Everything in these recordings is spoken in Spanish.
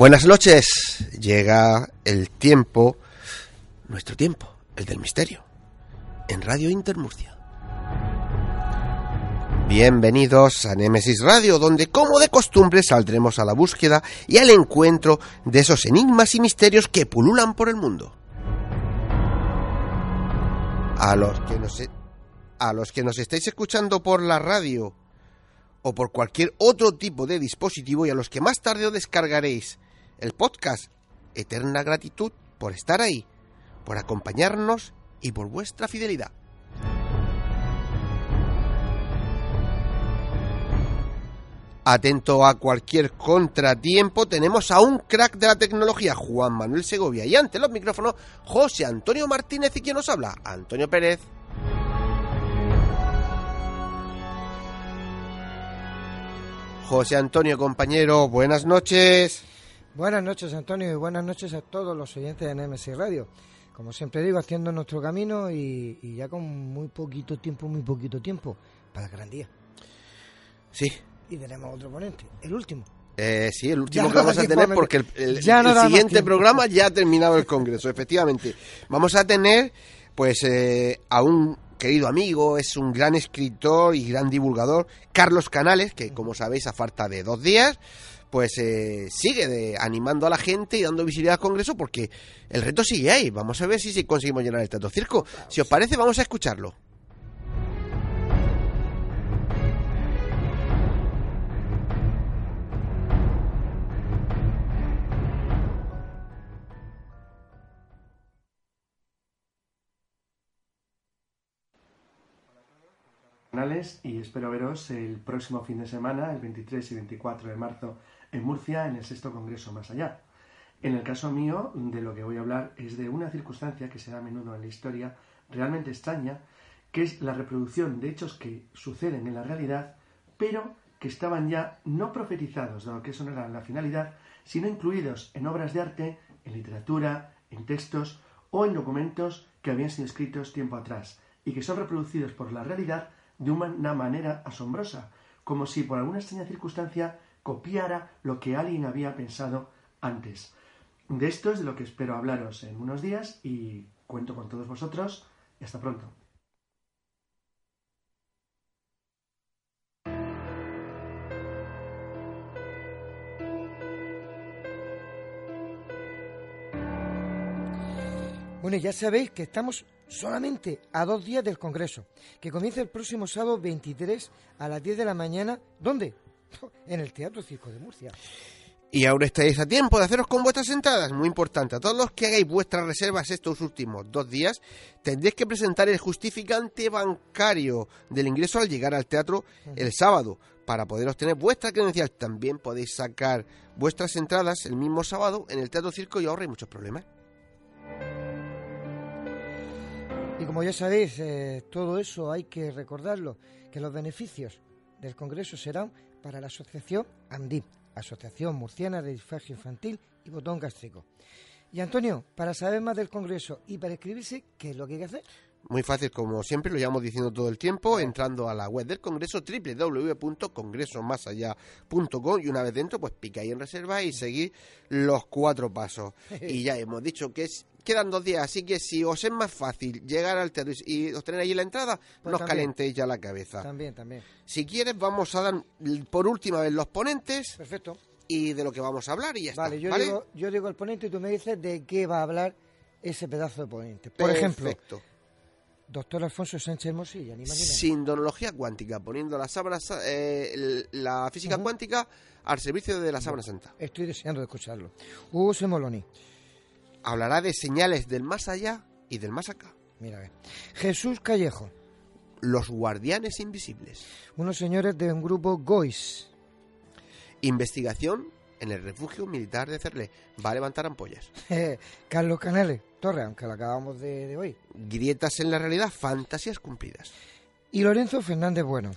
Buenas noches. Llega el tiempo, nuestro tiempo, el del misterio, en Radio Intermurcia. Bienvenidos a Nemesis Radio, donde como de costumbre saldremos a la búsqueda y al encuentro de esos enigmas y misterios que pululan por el mundo. A los que nos, e- a los que nos estáis escuchando por la radio o por cualquier otro tipo de dispositivo y a los que más tarde os descargaréis el podcast. Eterna gratitud por estar ahí, por acompañarnos y por vuestra fidelidad. Atento a cualquier contratiempo, tenemos a un crack de la tecnología, Juan Manuel Segovia, y ante los micrófonos, José Antonio Martínez y quien nos habla, Antonio Pérez. José Antonio, compañero, buenas noches. Buenas noches, Antonio, y buenas noches a todos los oyentes de NMC Radio. Como siempre digo, haciendo nuestro camino y, y ya con muy poquito tiempo, muy poquito tiempo para el gran día. Sí, Y tenemos otro ponente, el último. Eh, sí, el último Ya que vamos a tener porque el, el- Ya no el da más siguiente programa ya ha terminado el Congreso, efectivamente. Vamos a tener, pues, eh, a un querido amigo, es un gran escritor y gran divulgador, Carlos Canales, que como sabéis, a falta de dos días, pues eh, sigue de- animando a la gente y dando visibilidad al Congreso porque el reto sigue ahí. Vamos a ver si, si conseguimos llenar el Teatro Circo. Si os parece, vamos a escucharlo. y espero veros el próximo fin de semana, el 23 y 24 de marzo, en Murcia, en el sexto Congreso Más Allá. En el caso mío, de lo que voy a hablar es de una circunstancia que se da a menudo en la historia, realmente extraña, que es la reproducción de hechos que suceden en la realidad, pero que estaban ya no profetizados, dado que eso no era la finalidad, sino incluidos en obras de arte, en literatura, en textos o en documentos que habían sido escritos tiempo atrás y que son reproducidos por la realidad de una manera asombrosa, como si por alguna extraña circunstancia copiara lo que alguien había pensado antes. De esto es de lo que espero hablaros en unos días y cuento con todos vosotros hasta pronto. Bueno, ya sabéis que estamos solamente a dos días del Congreso, que comienza el próximo sábado 23 a las 10 de la mañana. ¿Dónde? En el Teatro Circo de Murcia. Y ahora estáis a tiempo de haceros con vuestras entradas. Muy importante, a todos los que hagáis vuestras reservas estos últimos dos días, tendréis que presentar el justificante bancario del ingreso al llegar al teatro el sábado para poder obtener vuestra credencial. También podéis sacar vuestras entradas el mismo sábado en el Teatro Circo y ahorráis muchos problemas. Y como ya sabéis, eh, todo eso hay que recordarlo, que los beneficios del Congreso serán para la asociación AMDIP, Asociación Murciana de Disfagia Infantil y Botón Gástrico. Y Antonio, para saber más del Congreso y para inscribirse, ¿qué es lo que hay que hacer? Muy fácil, como siempre, lo llevamos diciendo todo el tiempo, entrando a la web del Congreso, www.congresomasallá.com y una vez dentro, pues ahí en reserva y seguir los cuatro pasos. y ya hemos dicho que es, quedan dos días, así que si os es más fácil llegar al teatro y obtener ahí la entrada, Pues no os calentéis ya la cabeza. También, también. Si quieres, vamos a dar por última vez los ponentes Perfecto. y de lo que vamos a hablar y ya Vale, está. yo, ¿vale? Digo, yo digo el ponente y tú me dices de qué va a hablar ese pedazo de ponente. Por ejemplo, Perfecto. doctor Alfonso Sánchez Mosilla, ni más ni menos. Sindonología cuántica, poniendo la sábana, sa- eh, la física cuántica al servicio de la sábana santa. Estoy deseando de escucharlo. Hugo Semoloni, Hablará de señales del más allá y del más acá. mira, a ver. Jesús Callejo, Los guardianes invisibles. unos señores de un grupo GOIS. Investigación en el refugio militar de Cerlé. Va a levantar ampollas. Carlos Canales, Torre, aunque lo acabamos de, de hoy. Grietas en la realidad, fantasías cumplidas. Y Lorenzo Fernández Bueno.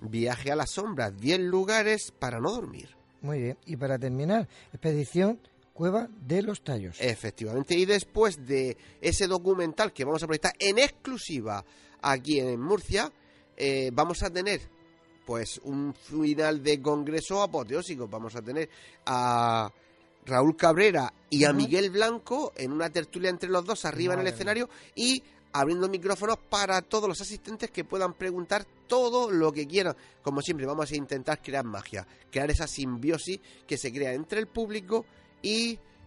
Viaje a las sombras, 10 lugares para no dormir. Muy bien. Y para terminar, expedición Cueva de los Tallos. Efectivamente, y después de ese documental que vamos a proyectar en exclusiva aquí en Murcia, eh, vamos a tener pues un final de congreso apoteósico. Vamos a tener a Raúl Cabrera y a. Miguel Blanco en una tertulia entre los dos arriba en el escenario y abriendo micrófonos para todos los asistentes que puedan preguntar todo lo que quieran. Como siempre, vamos a intentar crear magia, crear esa simbiosis que se crea entre el público y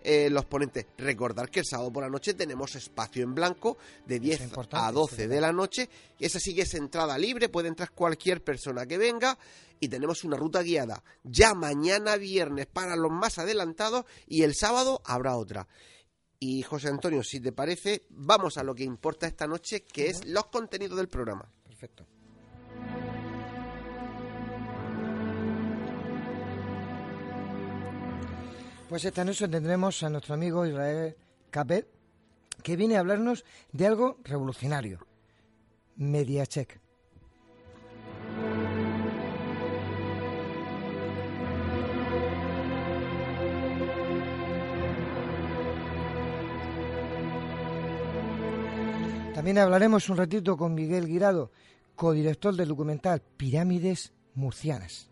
eh, los ponentes. Recordar que el sábado por la noche tenemos espacio en blanco de 10 importante, a 12 sí, de la noche. Y esa sí que es entrada libre, puede entrar cualquier persona que venga. Y tenemos una ruta guiada ya mañana viernes para los más adelantados y el sábado habrá otra. Y José Antonio, si te parece, vamos a lo que importa esta noche, que es los contenidos del programa. Perfecto. Pues esta noche tendremos a nuestro amigo Israel Capet, que viene a hablarnos de algo revolucionario. Mediacheck. También hablaremos un ratito con Miguel Guirado, codirector del documental Pirámides Murcianas.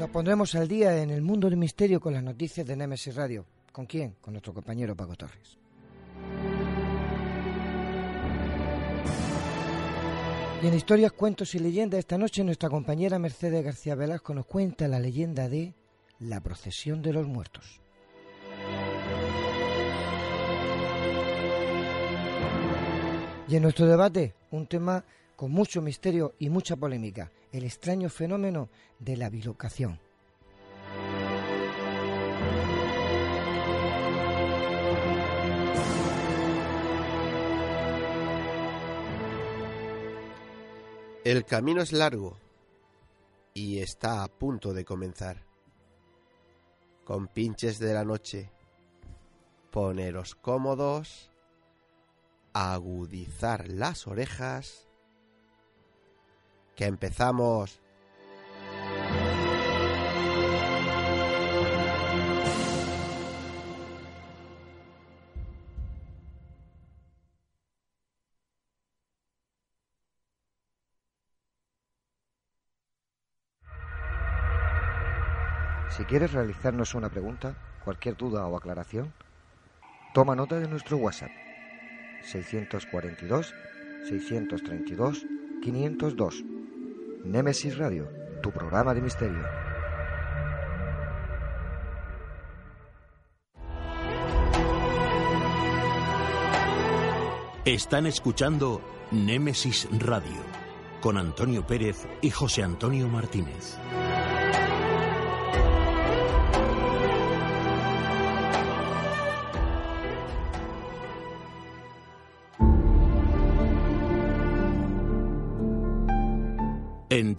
Nos pondremos al día en el mundo del misterio con las noticias de Nemesis Radio. ¿Con quién? Con nuestro compañero Paco Torres. Y en historias, cuentos y leyendas, esta noche nuestra compañera Mercedes García Velasco nos cuenta la leyenda de la procesión de los muertos. Y en nuestro debate, un tema con mucho misterio y mucha polémica, el extraño fenómeno de la bilocación. El camino es largo y está a punto de comenzar. Con pinches de la noche, poneros cómodos, agudizar las orejas, que empezamos. Si quieres realizarnos una pregunta, cualquier duda o aclaración, toma nota de nuestro WhatsApp 642 632 502. Némesis Radio, tu programa de misterio. Están escuchando Némesis Radio con Antonio Pérez y José Antonio Martínez.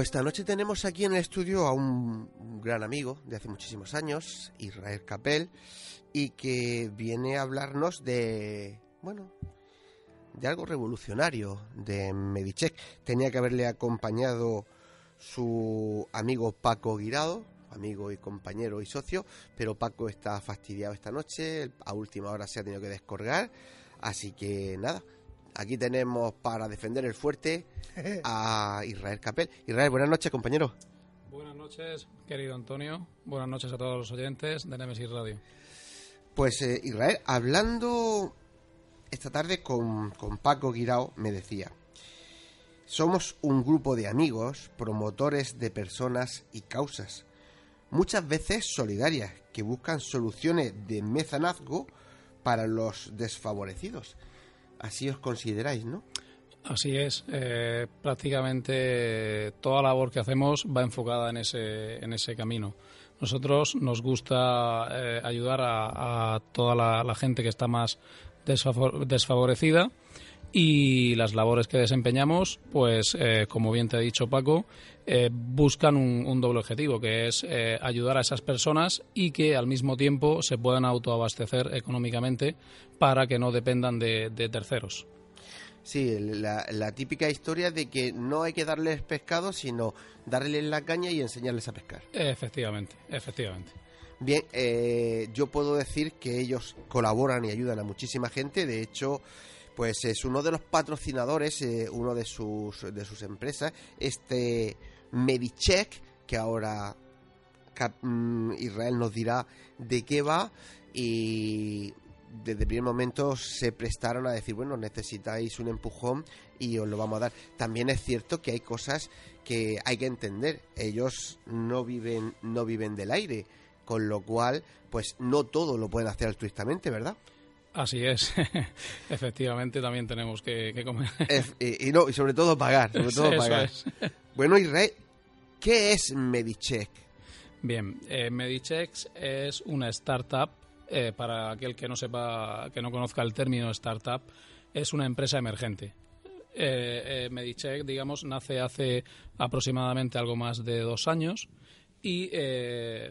Pues esta noche tenemos aquí en el estudio a un, gran amigo de hace muchísimos años, Israel Capel, y que viene a hablarnos de, bueno, de algo revolucionario, de Medichek. Tenía que haberle acompañado su amigo Paco Guirado, amigo y compañero y socio, pero Paco está fastidiado esta noche, a última hora se ha tenido que descolgar, así que nada, aquí tenemos para defender el fuerte a Israel Capel. Israel, buenas noches, compañero. Buenas noches, querido Antonio. Buenas noches a todos los oyentes de Nemesis Radio. Pues eh, Israel, hablando esta tarde con, con Paco Guirao, me decía, somos un grupo de amigos, promotores de personas y causas, muchas veces solidarias, que buscan soluciones de mezanazgo para los desfavorecidos. Así os consideráis, ¿no? Así es, eh, prácticamente toda la labor que hacemos va enfocada en ese, en ese camino. Nosotros nos gusta eh, ayudar a, a toda la, gente que está más desfavor- desfavorecida y las labores que desempeñamos, pues eh, como bien te ha dicho Paco, eh, buscan un, un doble objetivo, que es eh, ayudar a esas personas y que al mismo tiempo se puedan autoabastecer económicamente para que no dependan de, de terceros. Sí, la, la típica historia de que no hay que darles pescado, sino darles la caña y enseñarles a pescar. Efectivamente, efectivamente. Bien, eh, yo puedo decir que ellos colaboran y ayudan a muchísima gente. De hecho, pues es uno de los patrocinadores, eh, uno de sus, de sus empresas, este Medicheck, que ahora mm, Israel nos dirá de qué va y desde el primer momento se prestaron a decir, bueno, necesitáis un empujón y os lo vamos a dar. También es cierto que hay cosas que hay que entender. Ellos no viven, no viven del aire, con lo cual, pues no todo lo pueden hacer altruistamente, ¿verdad? Así es. Efectivamente, también tenemos que, que comer. Y, y no, y sobre todo pagar, sobre todo Eso pagar. es. Bueno, Israel, ¿qué es Medicheck? Bien, eh, es una startup. eh, para aquel que no sepa, que no conozca el término startup, es una empresa emergente. Eh, eh, Medicheck, digamos, nace hace aproximadamente algo más de dos años y eh,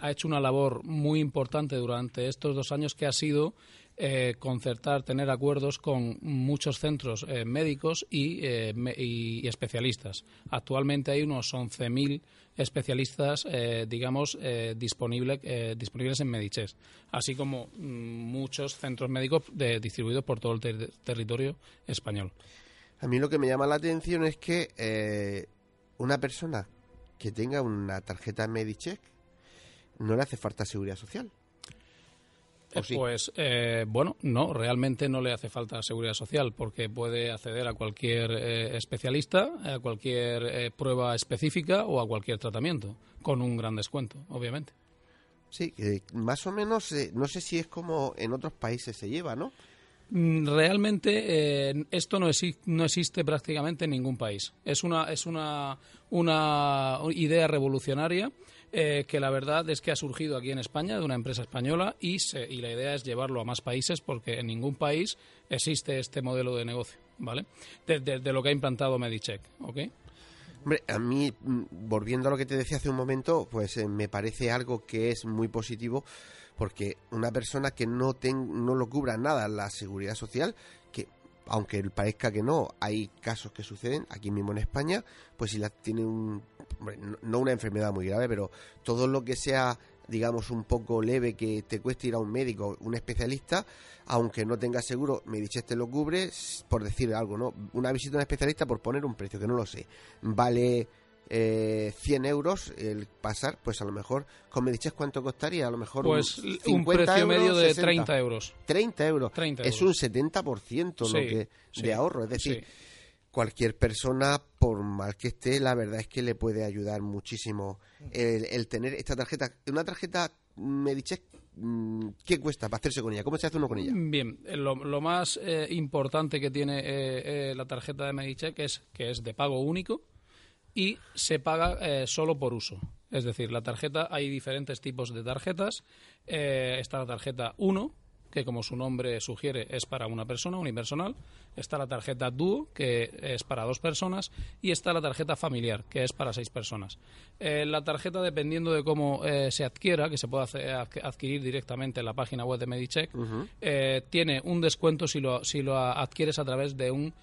ha hecho una labor muy importante durante estos dos años que ha sido eh, concertar, tener acuerdos con muchos centros eh, médicos y, eh, y especialistas. Actualmente hay unos 11.000 especialistas, digamos, disponible- disponibles en Mediches, así como mm, muchos centros médicos distribuidos por todo el ter- territorio español. A mí lo que me llama la atención es que una persona que tenga una tarjeta Medicheck no le hace falta seguridad social. ¿O Eh, sí? Pues eh, bueno, no, realmente no le hace falta seguridad social porque puede acceder a cualquier eh, especialista, a cualquier eh, prueba específica o a cualquier tratamiento, con un gran descuento, obviamente. Sí, más o menos, eh, no sé si es como en otros países se lleva, ¿no? Mm, Realmente eh, esto no, exi- no existe prácticamente en ningún país. Es una, es una, una idea revolucionaria eh, que la verdad es que ha surgido aquí en España de una empresa española y, se- y la idea es llevarlo a más países porque en ningún país existe este modelo de negocio, ¿vale? De, de- de lo que ha implantado Medicheck, ¿ok? Hombre, a mí, mm, volviendo a lo que te decía hace un momento, pues eh, me parece algo que es muy positivo porque una persona que no, ten- no lo cubra nada la seguridad social, que aunque parezca que no, hay casos que suceden aquí mismo en España, pues si la tiene un, no- una enfermedad muy grave, pero todo lo que sea digamos un poco leve que te cueste ir a un médico, un especialista, aunque no tengas seguro, Mediches te lo cubre, por decir algo, ¿no? Una visita a un especialista, por poner un precio que no lo sé, vale eh, 100 euros el pasar, pues a lo mejor con Mediches cuánto costaría, a lo mejor Pues un un 50 precio euros, medio de 60. 30 euros. 30 euros. 30 es un 70% lo Sí, que, sí, de ahorro, es decir, sí. cualquier persona, por mal que esté, la verdad es que le puede ayudar muchísimo el, el tener esta tarjeta. Una tarjeta Medicheck, mm, ¿qué cuesta para hacerse con ella? ¿Cómo se hace uno con ella? Bien, lo, lo más eh, importante que tiene eh, eh, la tarjeta de Medicheck es que es de pago único y se paga eh, solo por uso. Es decir, la tarjeta, hay diferentes tipos de tarjetas. Eh, está la tarjeta 1, que como su nombre sugiere es para una persona, unipersonal. Está la tarjeta Duo, que es para dos personas. Y está la tarjeta familiar, que es para seis personas. Eh, la tarjeta, dependiendo de cómo eh, se adquiera, que se puede hacer- adqu- adquirir directamente en la página web de Medicheck, eh, tiene un descuento si lo, si lo adquieres a través de un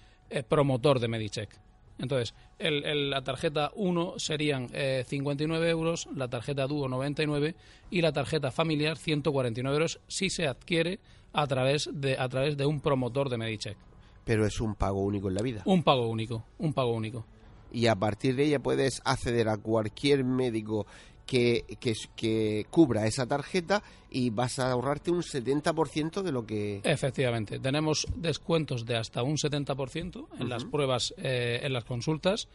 promotor de Medicheck. Entonces, el- el- la tarjeta 1 serían eh, 59 euros, la tarjeta Duo 99 y la tarjeta familiar 149 euros si se adquiere a través de, a través de un promotor de Medicheck. Pero es un pago único en la vida. Un pago único, un pago único. Y a partir de ella puedes acceder a cualquier médico que, que, que cubra esa tarjeta y vas a ahorrarte un 70% de lo que... Efectivamente, tenemos descuentos de hasta un 70% en las pruebas, eh, en las consultas,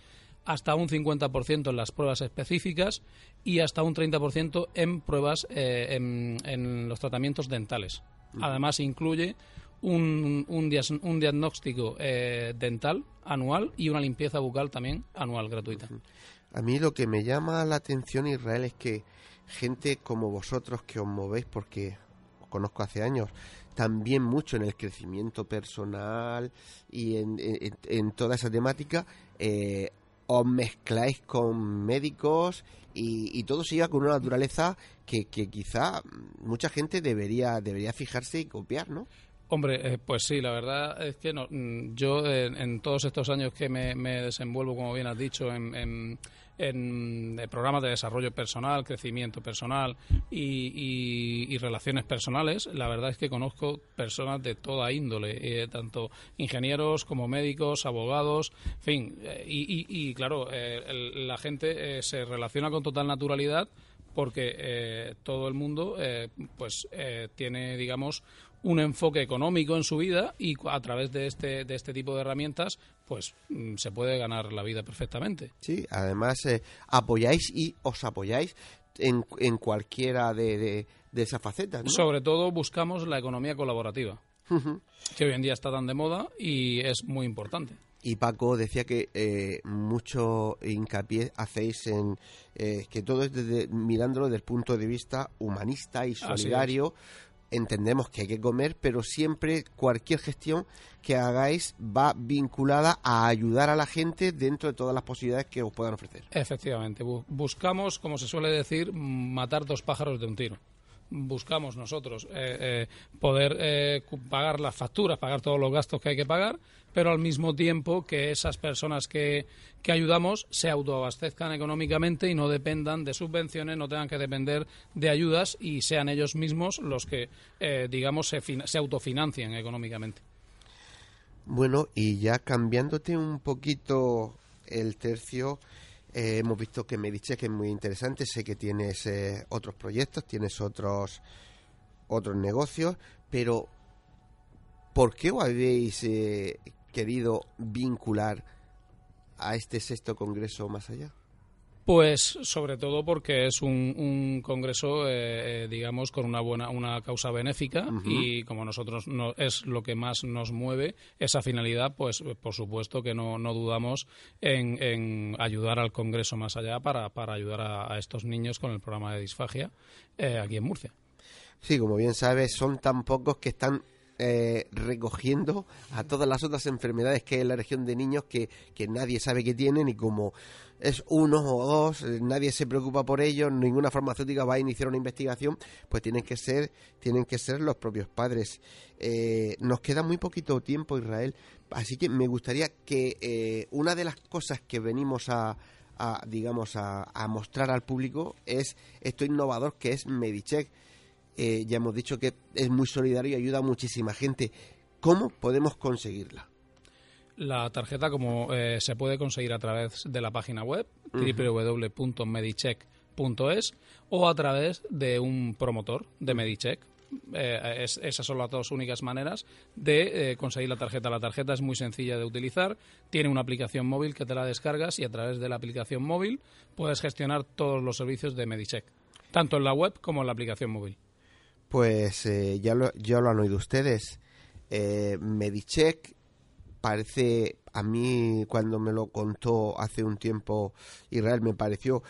hasta un 50% en las pruebas específicas y hasta un 30% en pruebas eh, en, en los tratamientos dentales. Además, incluye un, un, dias- un diagnóstico eh, dental anual y una limpieza bucal también anual gratuita. A mí lo que me llama la atención, Israel, es que gente como vosotros que os movéis, porque os conozco hace años, también mucho en el crecimiento personal y en, toda esa temática, eh, os mezcláis con médicos y, todo siga con una naturaleza que, que quizá mucha gente debería, debería fijarse y copiar, ¿no? Hombre, eh, pues sí, la verdad es que no, mm, yo en, todos estos años que me, me desenvuelvo, como bien has dicho, en, en- en, programas de desarrollo personal, crecimiento personal y, y- relaciones personales, la verdad es que conozco personas de toda índole, eh, tanto ingenieros como médicos, abogados, en fin, eh, y, y- claro, eh, el- la gente se relaciona con total naturalidad porque eh, todo el mundo eh, pues eh, tiene digamos un enfoque económico en su vida y a través de este de este tipo de herramientas pues mm, se puede ganar la vida perfectamente Sí, además eh, apoyáis y os apoyáis en, en cualquiera de, de, de esas facetas, ¿no? sobre todo buscamos la economía colaborativa que hoy en día está tan de moda y es muy importante Y Paco decía que eh, mucho hincapié hacéis en eh, que todo es desde, mirándolo desde el punto de vista humanista y es. Entendemos que hay que comer, pero siempre cualquier gestión que hagáis va vinculada a ayudar a la gente dentro de todas las posibilidades que os puedan ofrecer. Efectivamente, bu- buscamos, como se suele decir, matar dos pájaros de un tiro. Buscamos nosotros eh, eh, poder eh, pagar las facturas, pagar todos los gastos que hay que pagar, pero al mismo tiempo que esas personas que, que ayudamos se autoabastezcan económicamente y no dependan de subvenciones, no tengan que depender de ayudas y sean ellos mismos los que, digamos, se, se autofinancien económicamente. Bueno, y ya cambiándote un poquito el tercio, eh, hemos visto que Medicheck es muy interesante, sé que tienes eh, otros proyectos, tienes otros otros negocios, pero ¿por qué os habéis eh, querido vincular a este sexto congreso más allá? Pues sobre todo porque es un, un congreso, eh, eh, digamos, con una buena una causa benéfica y como nosotros no es lo que más nos mueve esa finalidad, pues eh, por supuesto que no, no dudamos en, en ayudar al congreso más allá para, para ayudar a, a estos niños con el programa de disfagia eh, aquí en Murcia. Sí, como bien sabes, son tan pocos que están eh, recogiendo a todas las otras enfermedades que hay en la región de niños que, que nadie sabe que tienen y como es uno o dos, eh, nadie se preocupa por ellos, ninguna farmacéutica va a iniciar una investigación, pues tienen que ser, tienen que ser los propios padres. Eh, nos queda muy poquito tiempo, Israel, así que me gustaría que eh, una de las cosas que venimos a, a, digamos, a, a mostrar al público es esto innovador que es Medicheck. Eh, ya hemos dicho que es muy solidario y ayuda a muchísima gente. ¿Cómo podemos conseguirla? La tarjeta, como eh, se puede conseguir a través de la página web www.medicheck.es o a través de un promotor de Medicheck. Eh, es- esas son las dos únicas maneras de eh, conseguir la tarjeta. La tarjeta es muy sencilla de utilizar, tiene una aplicación móvil que te la descargas y a través de la aplicación móvil puedes gestionar todos los servicios de Medicheck, tanto en la web como en la aplicación móvil. Pues eh, ya, lo, ya lo han oído ustedes. Eh, parece, a mí cuando me lo contó hace un tiempo Israel, me pareció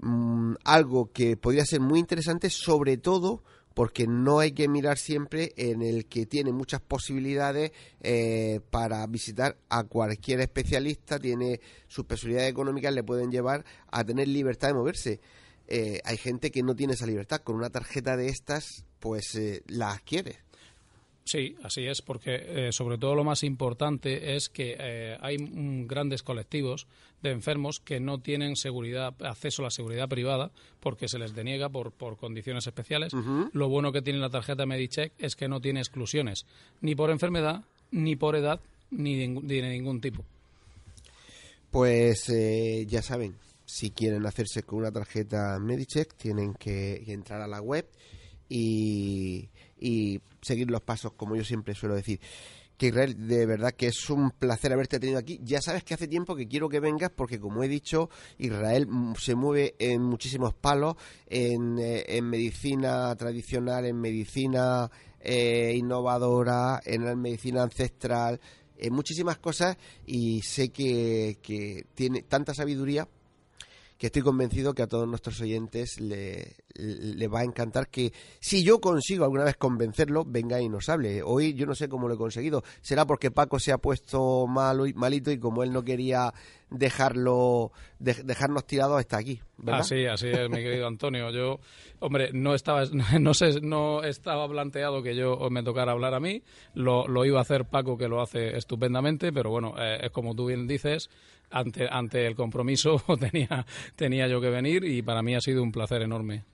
mm, algo que podría ser muy interesante, sobre todo porque no hay que mirar siempre en el que tiene muchas posibilidades eh, para visitar a cualquier especialista, tiene sus posibilidades económicas, le pueden llevar a tener libertad de moverse. Eh, hay gente que no tiene esa libertad, con una tarjeta de estas, pues eh, la adquiere. Sí, así es, porque eh, sobre todo lo más importante es que eh, hay grandes colectivos de enfermos que no tienen seguridad, acceso a la seguridad privada porque se les deniega por, por condiciones especiales. Lo bueno que tiene la tarjeta Medicheck es que no tiene exclusiones, ni por enfermedad, ni por edad, ni de, ningún- de ningún tipo. Pues eh, ya saben, si quieren hacerse con una tarjeta Medicheck, tienen que entrar a la web y, y seguir los pasos, como yo siempre suelo decir. Que Israel, de verdad que es un placer haberte tenido aquí. Ya sabes que hace tiempo que quiero que vengas porque, como he dicho, Israel se mueve en muchísimos palos, en, eh, en medicina tradicional, en medicina eh, innovadora, en la medicina ancestral, en muchísimas cosas y sé que, que tiene tanta sabiduría que estoy convencido que a todos nuestros oyentes le, le va a encantar que si yo consigo alguna vez convencerlo, venga y nos hable. Hoy yo no sé cómo lo he conseguido. Será porque Paco se ha puesto malo y, malito y como él no quería dejarlo de- dejarnos tirados hasta aquí. Así, así es, mi querido Antonio. Yo, hombre, no estaba, no sé, no estaba planteado que yo me tocara hablar a mí. Lo, lo iba a hacer Paco, que lo hace estupendamente, pero bueno, eh, es como tú bien dices, ante, ante el compromiso tenía, tenía yo que venir y para mí ha sido un placer enorme.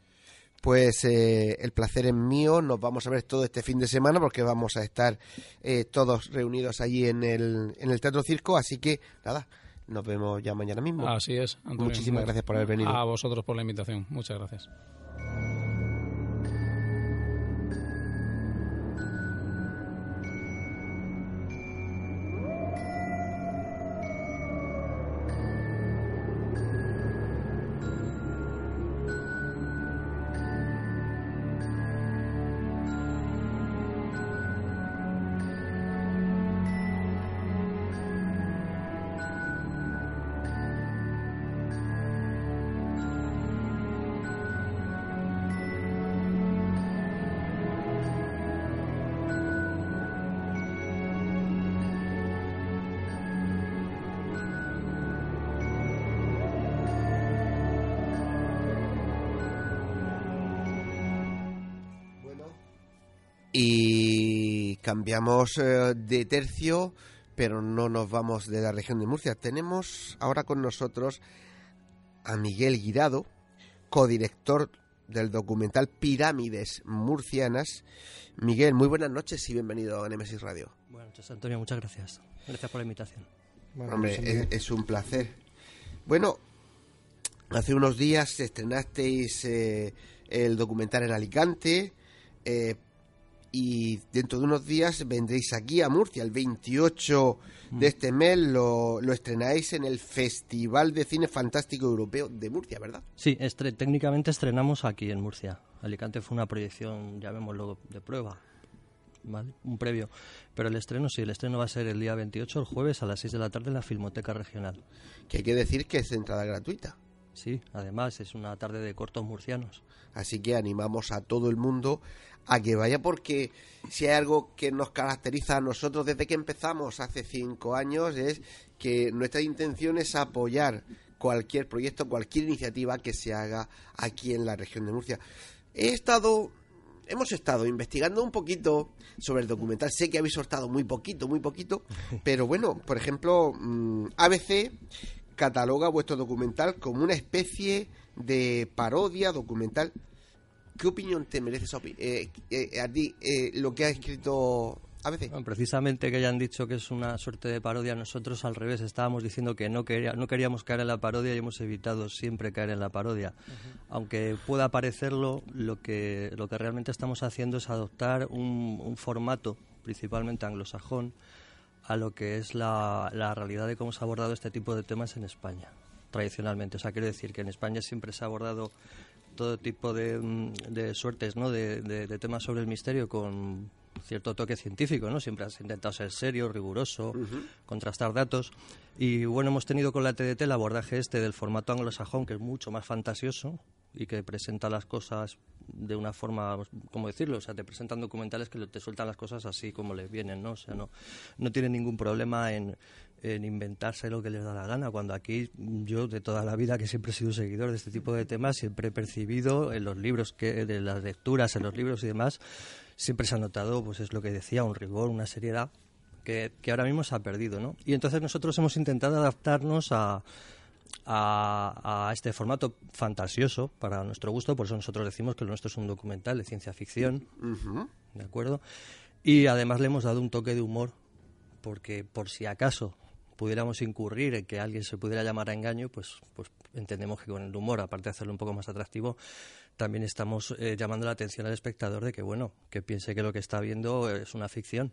Pues eh, el placer es mío. Nos vamos a ver todo este fin de semana porque vamos a estar eh, todos reunidos allí en el, en el Teatro Circo. Así que nada, nos vemos ya mañana mismo. Así es, Antonio. Muchísimas gracias por haber venido. A vosotros por la invitación. Muchas gracias. Cambiamos eh, de tercio, pero no nos vamos de la región de Murcia. Tenemos ahora con nosotros a Miguel Guirado, codirector del documental Pirámides Murcianas. Miguel, muy buenas noches y bienvenido a Nemesis Radio. Buenas noches, Antonio. Muchas gracias. Gracias por la invitación. Bueno, Hombre, pues, es, es un placer. Bueno, hace unos días estrenasteis eh, el documental en Alicante eh, y dentro de unos días vendréis aquí a Murcia, el 28 de este mes lo, lo estrenáis en el Festival de Cine Fantástico Europeo de Murcia, ¿verdad? Sí, estre- técnicamente estrenamos aquí en Murcia. Alicante fue una proyección, llamémoslo, de prueba, ¿vale? Un previo. Pero el estreno sí, el estreno va a ser el día 28, el jueves, a las 6 de la tarde en la Filmoteca Regional. Que hay que decir que es entrada gratuita. Sí, además es una tarde de cortos murcianos. Así que animamos a todo el mundo a que vaya porque si hay algo que nos caracteriza a nosotros desde que empezamos hace cinco años es que nuestra intención es apoyar cualquier proyecto, cualquier iniciativa que se haga aquí en la región de Murcia. He estado, hemos estado investigando un poquito sobre el documental. Sé que habéis soltado muy poquito, muy poquito, pero bueno, por ejemplo, mm, ABC cataloga vuestro documental como una especie de parodia documental. ¿Qué opinión te merece esa eh, eh, a ti eh, lo que ha escrito ABC? Bueno, precisamente que hayan dicho que es una suerte de parodia, nosotros al revés estábamos diciendo que no, quería- no queríamos caer en la parodia y hemos evitado siempre caer en la parodia. Aunque pueda parecerlo, lo que, lo que realmente estamos haciendo es adoptar un, un formato, principalmente anglosajón, a lo que es la, la realidad de cómo se ha abordado este tipo de temas en España, tradicionalmente. O sea, quiero decir que en España siempre se ha abordado todo tipo de, mm, de suertes, ¿no? De, de- de temas sobre el misterio con cierto toque científico, ¿no? Siempre has intentado ser serio, riguroso, contrastar datos. Y bueno, hemos tenido con la TDT el abordaje este del formato anglosajón, que es mucho más fantasioso y que presenta las cosas de una forma, ¿cómo decirlo? O sea, te presentan documentales que te sueltan las cosas así como les vienen, ¿no? O sea, no, no tienen ningún problema en, en inventarse lo que les da la gana, cuando aquí yo de toda la vida que siempre he sido seguidor de este tipo de temas, siempre he percibido en los libros, que de las lecturas, en los libros y demás, siempre se ha notado, pues es lo que decía, un rigor, una seriedad que, que ahora mismo se ha perdido, ¿no? Y entonces nosotros hemos intentado adaptarnos a, a, a, este formato fantasioso para nuestro gusto, por eso nosotros decimos que lo nuestro es un documental de ciencia ficción, ¿de acuerdo? Y además le hemos dado un toque de humor, porque por si acaso pudiéramos incurrir en que alguien se pudiera llamar a engaño, pues, pues entendemos que con el humor, aparte de hacerlo un poco más atractivo, también estamos eh, llamando la atención al espectador de que, bueno, que piense que lo que está viendo es una ficción.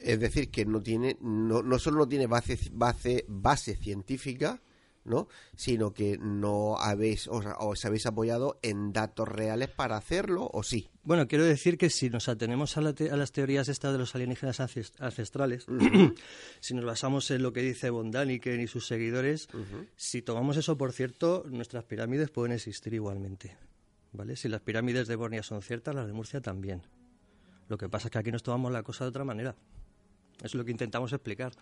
Es decir, que no tiene, no, no solo no tiene base, base, base científica, ¿no? sino que no habéis os, os, habéis apoyado en datos reales para hacerlo o sí bueno quiero decir que si nos atenemos a, la te a las teorías estas de los alienígenas ancestrales uh -huh. si nos basamos en lo que dice von Daniken y sus seguidores uh -huh. si tomamos eso por cierto nuestras pirámides pueden existir igualmente vale si las pirámides de Bornea son ciertas las de Murcia también lo que pasa es que aquí nos tomamos la cosa de otra manera es lo que intentamos explicar.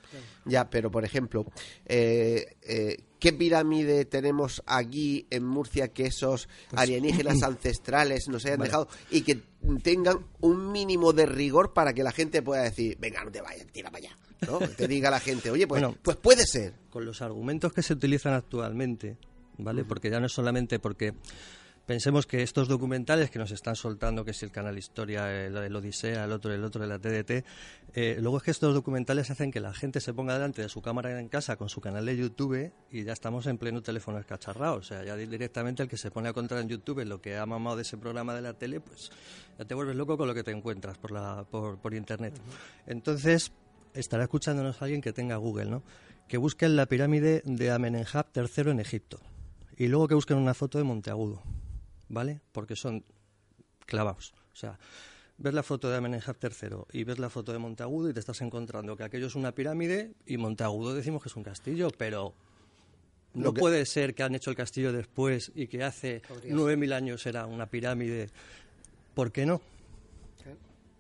Ya, pero por ejemplo, eh, eh, ¿qué pirámide tenemos aquí en Murcia que esos pues... alienígenas ancestrales nos hayan vale. dejado y que tengan un mínimo de rigor para que la gente pueda decir, venga, no te vayas, tira para allá? ¿no? Te diga la gente, oye, pues, bueno, pues puede ser. Con los argumentos que se utilizan actualmente, ¿vale? Uh -huh. Porque ya no es solamente porque Pensemos que estos documentales que nos están soltando, que si el canal Historia, el, el Odisea, el otro, el otro de la TDT, eh, luego es que estos documentales hacen que la gente se ponga delante de su cámara en casa con su canal de YouTube y ya estamos en pleno teléfono escacharrado. O sea, ya directamente el que se pone a contar en YouTube lo que ha mamado de ese programa de la tele, pues ya te vuelves loco con lo que te encuentras por, la, por, por Internet. Uh -huh. Entonces, estará escuchándonos alguien que tenga Google, ¿no? Que busquen la pirámide de Amenemhab III en Egipto y luego que busquen una foto de Monteagudo. ¿Vale? Porque son clavados. O sea, ves la foto de Amenemhab III y ves la foto de Monteagudo y te estás encontrando que aquello es una pirámide y Monteagudo decimos que es un castillo, pero no que... puede ser que han hecho el castillo después y que hace nueve mil años era una pirámide. ¿Por qué no?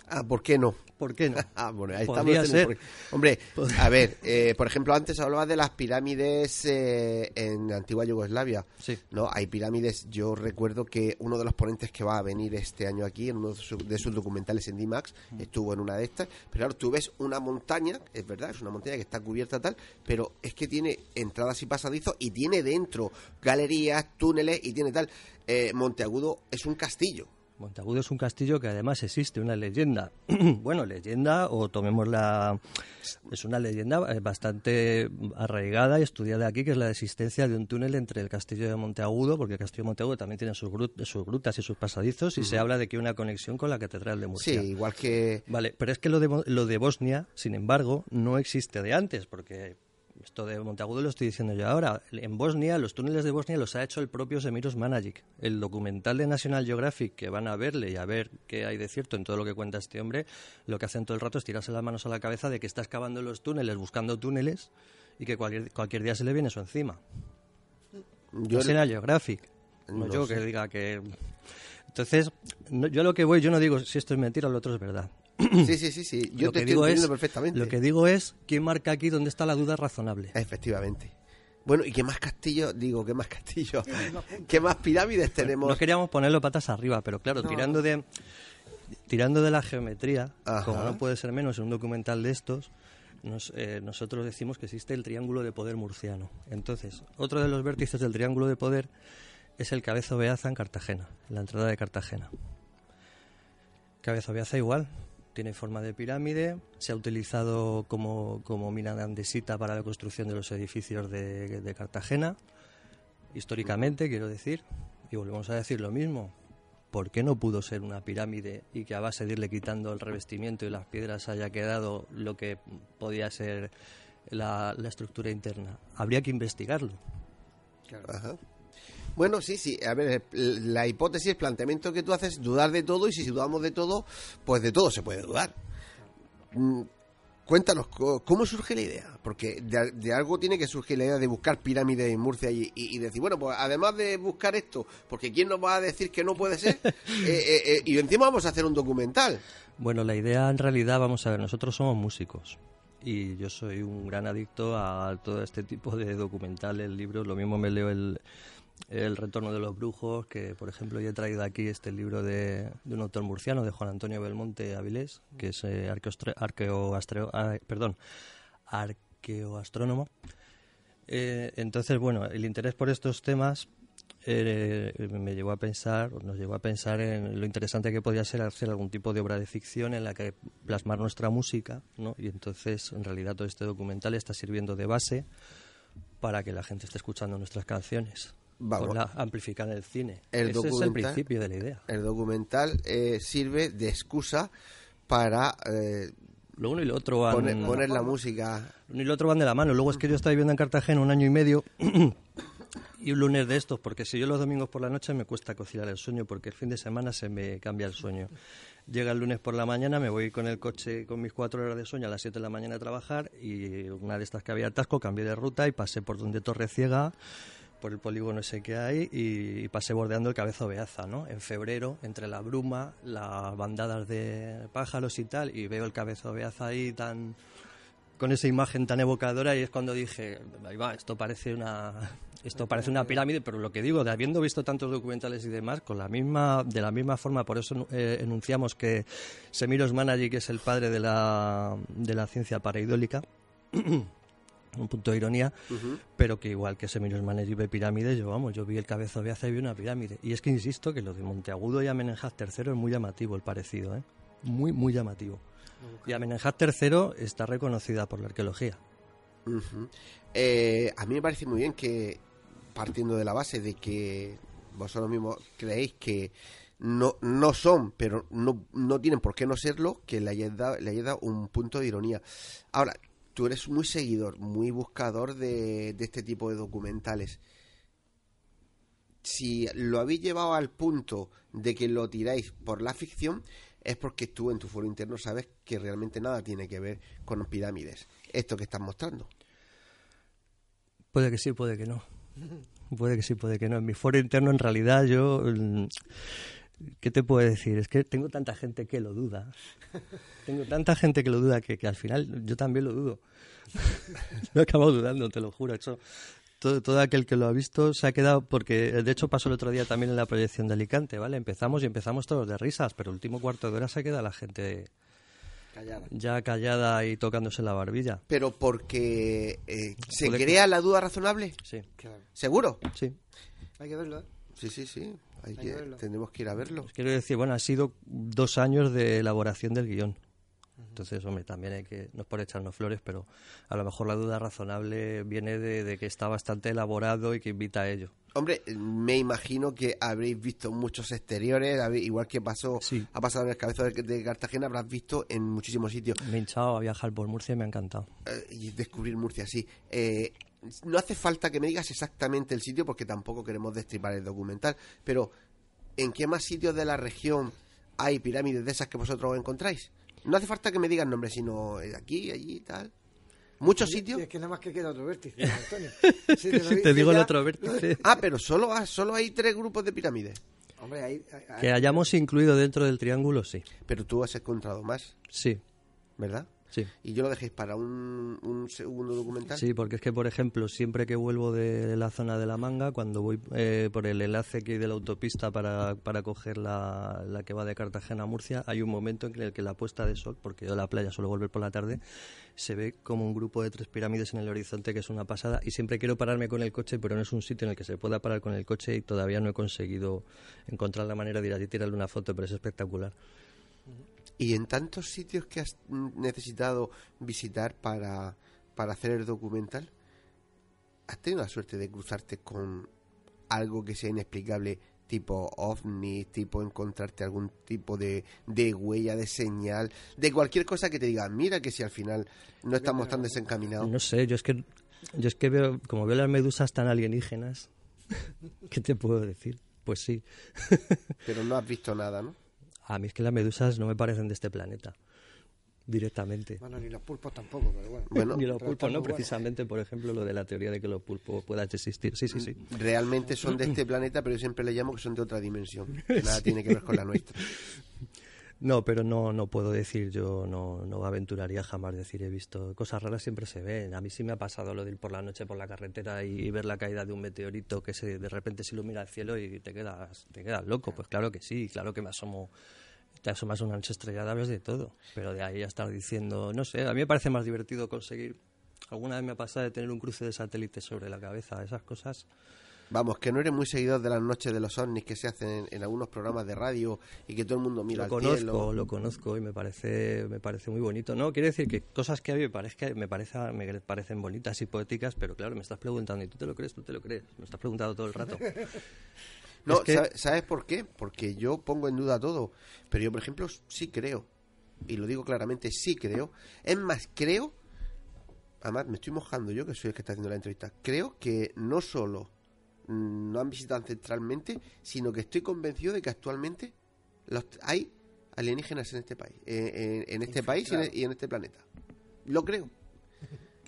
Ah, ¿por qué no? ¿Por qué no? ah, bueno, ahí estamos. Ser. Hombre, a ver, eh, por ejemplo, antes hablaba de las pirámides eh, en antigua Yugoslavia. Sí. No, hay pirámides. Yo recuerdo que uno de los ponentes que va a venir este año aquí, en uno de sus documentales en D-Max, mm. estuvo en una de estas. Pero claro, tú ves una montaña, es verdad, es una montaña que está cubierta tal, pero es que tiene entradas y pasadizos y tiene dentro galerías, túneles y tiene tal. Eh, Monteagudo es un castillo. Monteagudo es un castillo que además existe una leyenda, bueno, leyenda o tomémosla, es una leyenda eh, bastante arraigada y estudiada aquí, que es la existencia de un túnel entre el castillo de Monteagudo, porque el castillo de Monteagudo también tiene sus, grut sus grutas y sus pasadizos, y uh -huh. se habla de que hay una conexión con la catedral de Murcia. Sí, igual que... Vale, pero es que lo de, lo de Bosnia, sin embargo, no existe de antes, porque esto de Monteagudo lo estoy diciendo yo ahora. En Bosnia, los túneles de Bosnia los ha hecho el propio Semiros Managic. El documental de National Geographic que van a verle y a ver qué hay de cierto en todo lo que cuenta este hombre, lo que hacen todo el rato es tirarse las manos a la cabeza de que está excavando los túneles, buscando túneles y que cualquier, cualquier día se le viene eso encima. Yo National. Geographic. No, no yo sé. que diga que... Entonces, no, yo lo que voy, yo no digo si esto es mentira o lo otro es verdad. Sí, sí, sí, sí. Yo lo te que estoy digo entendiendo es, perfectamente. Lo que digo es quién marca aquí dónde está la duda razonable. Efectivamente. Bueno, ¿y qué más castillos? Digo, ¿qué más castillos? ¿Qué más pirámides tenemos? No queríamos ponerlo patas arriba, pero claro, no. tirando de tirando de la geometría, Ajá. como no puede ser menos en un documental de estos, nos, eh, nosotros decimos que existe el triángulo de poder murciano. Entonces, otro de los vértices del triángulo de poder es el Cabezo Beaza en Cartagena, en la entrada de Cartagena. Cabezo Beaza igual, tiene forma de pirámide, se ha utilizado como, como mina de andesita para la construcción de los edificios de, de, Cartagena, históricamente quiero decir, y volvemos a decir lo mismo, ¿por qué no pudo ser una pirámide y que a base de irle quitando el revestimiento y las piedras haya quedado lo que podía ser la, la estructura interna? Habría que investigarlo. Claro. Ajá. Bueno, sí, sí. A ver, la hipótesis, el planteamiento que tú haces, dudar de todo, y si dudamos de todo, pues de todo se puede dudar. Mm, cuéntanos, ¿cómo surge la idea? Porque de, de algo tiene que surgir la idea de buscar pirámides en Murcia y, y- y decir, bueno, pues además de buscar esto, porque ¿quién nos va a decir que no puede ser? Eh, eh, eh, y encima vamos a hacer un documental. Bueno, la idea en realidad, vamos a ver, nosotros somos músicos y yo soy un gran adicto a todo este tipo de documentales, libros. Lo mismo me leo el, el Retorno de los Brujos, que por ejemplo yo he traído aquí este libro de, un autor murciano, de Juan Antonio Belmonte Avilés, que es eh, arqueoastrónomo. Eh, entonces, bueno, el interés por estos temas eh, me llevó a pensar, nos llevó a pensar en lo interesante que podía ser hacer algún tipo de obra de ficción en la que plasmar nuestra música, ¿no? Y entonces, en realidad, todo este documental está sirviendo de base para que la gente esté escuchando nuestras canciones. Vamos. Con amplificar el cine. El Ese es el principio de la idea. El documental eh, sirve de excusa para eh, Lo uno y lo otro van, poner, poner la música. lo uno y lo otro van de la mano. Luego es que yo estaba viviendo en Cartagena un año y medio y un lunes de estos, porque si yo los domingos por la noche me cuesta conciliar el sueño, porque el fin de semana se me cambia el sueño. Llega el lunes por la mañana, me voy con el coche con mis cuatro horas de sueño a las 7 de la mañana a trabajar y una de estas que había atasco, cambié de ruta y pasé por donde Torre Ciega, por el polígono ese que hay y, pasé bordeando el Cabezo Beaza, ¿no? En febrero, entre la bruma, las bandadas de pájaros y tal, y veo el Cabezo Beaza ahí tan con esa imagen tan evocadora y es cuando dije, ahí va, esto parece una esto parece una pirámide, pero lo que digo, de habiendo visto tantos documentales y demás, con la misma de la misma forma, por eso eh, enunciamos que Semiros Managi, que es el padre de la de la ciencia paraidólica, un punto de ironía, pero que igual que Semiros Managi ve pirámides, yo vamos, yo vi el cabezo de Aza y vi una pirámide. Y es que insisto que lo de Monteagudo y Amenenjaz III es muy llamativo el parecido, ¿eh? Muy, muy llamativo. Y Amenenjaz III está reconocida por la arqueología. Eh, a mí me parece muy bien que, partiendo de la base de que vosotros mismos creéis que no, no son, pero no, no tienen por qué no serlo, que le hayáis, dado, le hayáis dado un punto de ironía. Ahora, tú eres muy seguidor, muy buscador de, este tipo de documentales. Si lo habéis llevado al punto de que lo tiráis por la ficción, es porque tú en tu foro interno sabes que realmente nada tiene que ver con pirámides. Esto que estás mostrando. Puede que sí, puede que no. Puede que sí, puede que no. En mi foro interno, en realidad, yo. ¿Qué te puedo decir? Es que tengo tanta gente que lo duda. Tengo tanta gente que lo duda que, que al final yo también lo dudo. Lo he acabado dudando, te lo juro. Eso, todo, todo aquel que lo ha visto se ha quedado, porque de hecho pasó el otro día también en la proyección de Alicante, ¿vale? Empezamos y empezamos todos de risas, pero el último cuarto de hora se queda la gente Callada. ya callada y tocándose la barbilla. Pero porque eh, se crea la duda razonable. Sí, Claro. ¿Seguro? sí. Hay que verlo, ¿eh? Sí, sí, sí. Hay que, tendremos que ir a verlo. Quiero decir, bueno, ha sido dos años de elaboración del guion. Entonces, hombre, también hay que, no es por echarnos flores, pero a lo mejor la duda razonable viene de, de que está bastante elaborado y que invita a ello. Hombre, me imagino que habréis visto muchos exteriores, igual que pasó, Sí. ha pasado en el cabezo de, de Cartagena, habrás visto en muchísimos sitios. Me he hinchado a viajar por Murcia y me ha encantado. Eh, y descubrir Murcia, sí. Eh, no hace falta que me digas exactamente el sitio porque tampoco queremos destripar el documental, pero ¿en qué más sitios de la región hay pirámides de esas que vosotros encontráis? No hace falta que me digan nombres, sino eh, aquí, allí y tal. ¿Muchos Sí, sitios? Es que nada más que queda otro vértice, Antonio. Si te, digo el otro vértice. Ah, pero solo, ha- solo hay tres grupos de pirámides. Hombre, ahí, ahí- ahí- Que hayamos incluido dentro del triángulo, sí. Pero tú has encontrado más, Sí, ¿verdad? Sí. Y yo lo dejéis para un, un segundo documental. Sí, porque es que, por ejemplo, siempre que vuelvo de la zona de la manga, cuando voy eh, por el enlace que hay de la autopista para, para coger la, la que va de Cartagena a Murcia, hay un momento en el que la puesta de sol, porque yo a la playa suelo volver por la tarde, se ve como un grupo de tres pirámides en el horizonte, que es una pasada, y siempre quiero pararme con el coche, pero no es un sitio en el que se pueda parar con el coche y todavía no he conseguido encontrar la manera de ir allí y tirarle una foto, pero es espectacular. Y en tantos sitios que has necesitado visitar para, para hacer el documental, ¿has tenido la suerte de cruzarte con algo que sea inexplicable, tipo ovni, tipo encontrarte algún tipo de, de huella, de señal, de cualquier cosa que te diga, mira que si al final no estamos tan desencaminados? No sé, yo es que yo es que veo, como veo las medusas tan alienígenas, ¿qué te puedo decir? Pues sí. Pero no has visto nada, ¿no? A mí es que las medusas no me parecen de este planeta. directamente. Bueno, ni los pulpos tampoco, pero bueno. ni los pulpos, no, precisamente, por ejemplo, lo de la teoría de que los pulpos puedan existir. Sí, sí, sí. Realmente son de este planeta, pero yo siempre le llamo que son de otra dimensión. Que nada tiene que ver con la nuestra. No, pero no, no puedo decir, yo no, no aventuraría jamás decir he visto. Cosas raras siempre se ven. A mí sí me ha pasado lo de ir por la noche por la carretera y, ver la caída de un meteorito que se, de repente se ilumina el cielo y te quedas, te quedas loco. Pues claro que sí, claro que me asomo te asomas una noche estrellada, ves de todo. Pero de ahí a estar diciendo, no sé, a mí me parece más divertido conseguir. Alguna vez me ha pasado de tener un cruce de satélites sobre la cabeza, esas cosas. Vamos, que no eres muy seguidor de las noches de los ovnis que se hacen en, algunos programas de radio y que todo el mundo mira lo conozco, Lo conozco y me parece, me parece muy bonito. No, quiere decir que cosas que a mí me, parezca, me, parece, me parecen bonitas y poéticas, pero claro, me estás preguntando, ¿y tú te lo crees? ¿Tú te lo crees? Me estás preguntando todo el rato. No, ¿sabes por qué? Porque yo pongo en duda todo. Pero yo, por ejemplo, sí creo. Y lo digo claramente, sí creo. Es más, creo. Además, me estoy mojando yo, que soy el que está haciendo la entrevista. Creo que no solo no han visitado ancestralmente, sino que estoy convencido de que actualmente los, hay alienígenas en este país. Eh, en, este país y en este planeta. Lo creo.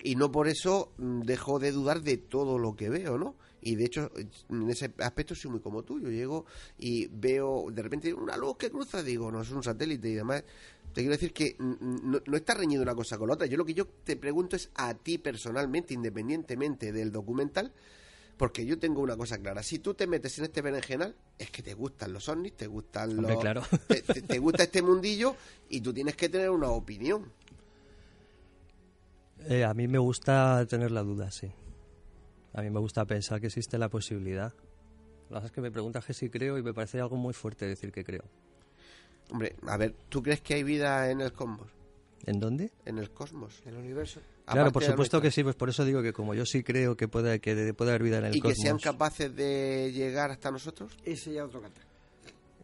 Y no por eso mm, dejo de dudar de todo lo que veo, ¿no? Y de hecho, en ese aspecto soy muy como tú. Yo llego y veo de repente una luz que cruza, digo, no, es un satélite y demás. Te quiero decir que no, está reñido una cosa con la otra. Yo lo que yo te pregunto es a ti personalmente, independientemente del documental, porque yo tengo una cosa clara. Si tú te metes en este berenjenal, es que te gustan los ovnis, te gustan los... Claro. te gusta este mundillo y tú tienes que tener una opinión. Eh, a mí me gusta tener la duda, sí. A mí me gusta pensar que existe la posibilidad. Lo que es que me preguntas que si creo y me parece algo muy fuerte decir que creo. Hombre, a ver, ¿tú crees que hay vida en el cosmos? ¿En dónde? En el cosmos. En el universo. Claro, por supuesto que sí, pues por eso digo que como yo sí creo que puede, que puede haber vida en el cosmos. ¿Y que sean capaces de llegar hasta nosotros? Ese ya otro canta.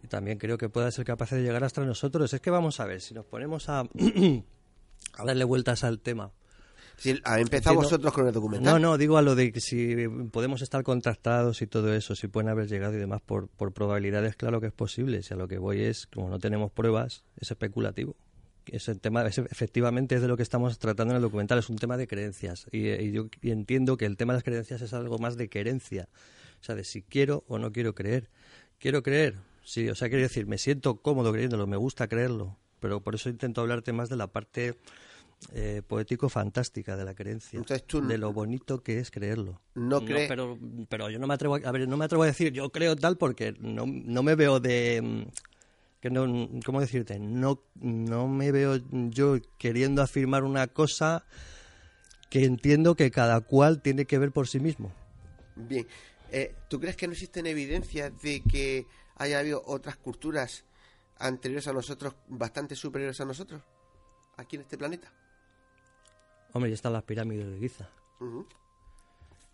Y también creo que pueda ser capaz de llegar hasta nosotros. Es que vamos a ver, si nos ponemos a, a darle vueltas al tema si, empezado vosotros con el documental. No, no, digo a lo de que si podemos estar contactados y todo eso, si pueden haber llegado y demás por, por probabilidades, claro que es posible. Si a lo que voy es, como no tenemos pruebas, es especulativo. Ese tema, efectivamente, es de lo que estamos tratando en el documental, es un tema de creencias. Y, yo entiendo que el tema de las creencias es algo más de querencia. O sea, de si quiero o no quiero creer. Quiero creer, sí, o sea, quiero decir, me siento cómodo creyéndolo, me gusta creerlo, pero por eso intento hablarte más de la parte eh, poético-fantástica de la creencia, de lo bonito que es creerlo. No, pero, pero yo no me atrevo a, ver, no me atrevo a decir yo creo tal porque no, no me veo de mm, que no, ¿cómo decirte? No, no me veo yo queriendo afirmar una cosa que entiendo que cada cual tiene que ver por sí mismo. Bien, eh, ¿tú crees que no existen evidencias de que haya habido otras culturas anteriores a nosotros, bastante superiores a nosotros, aquí en este planeta? Hombre, ya están las pirámides de Giza.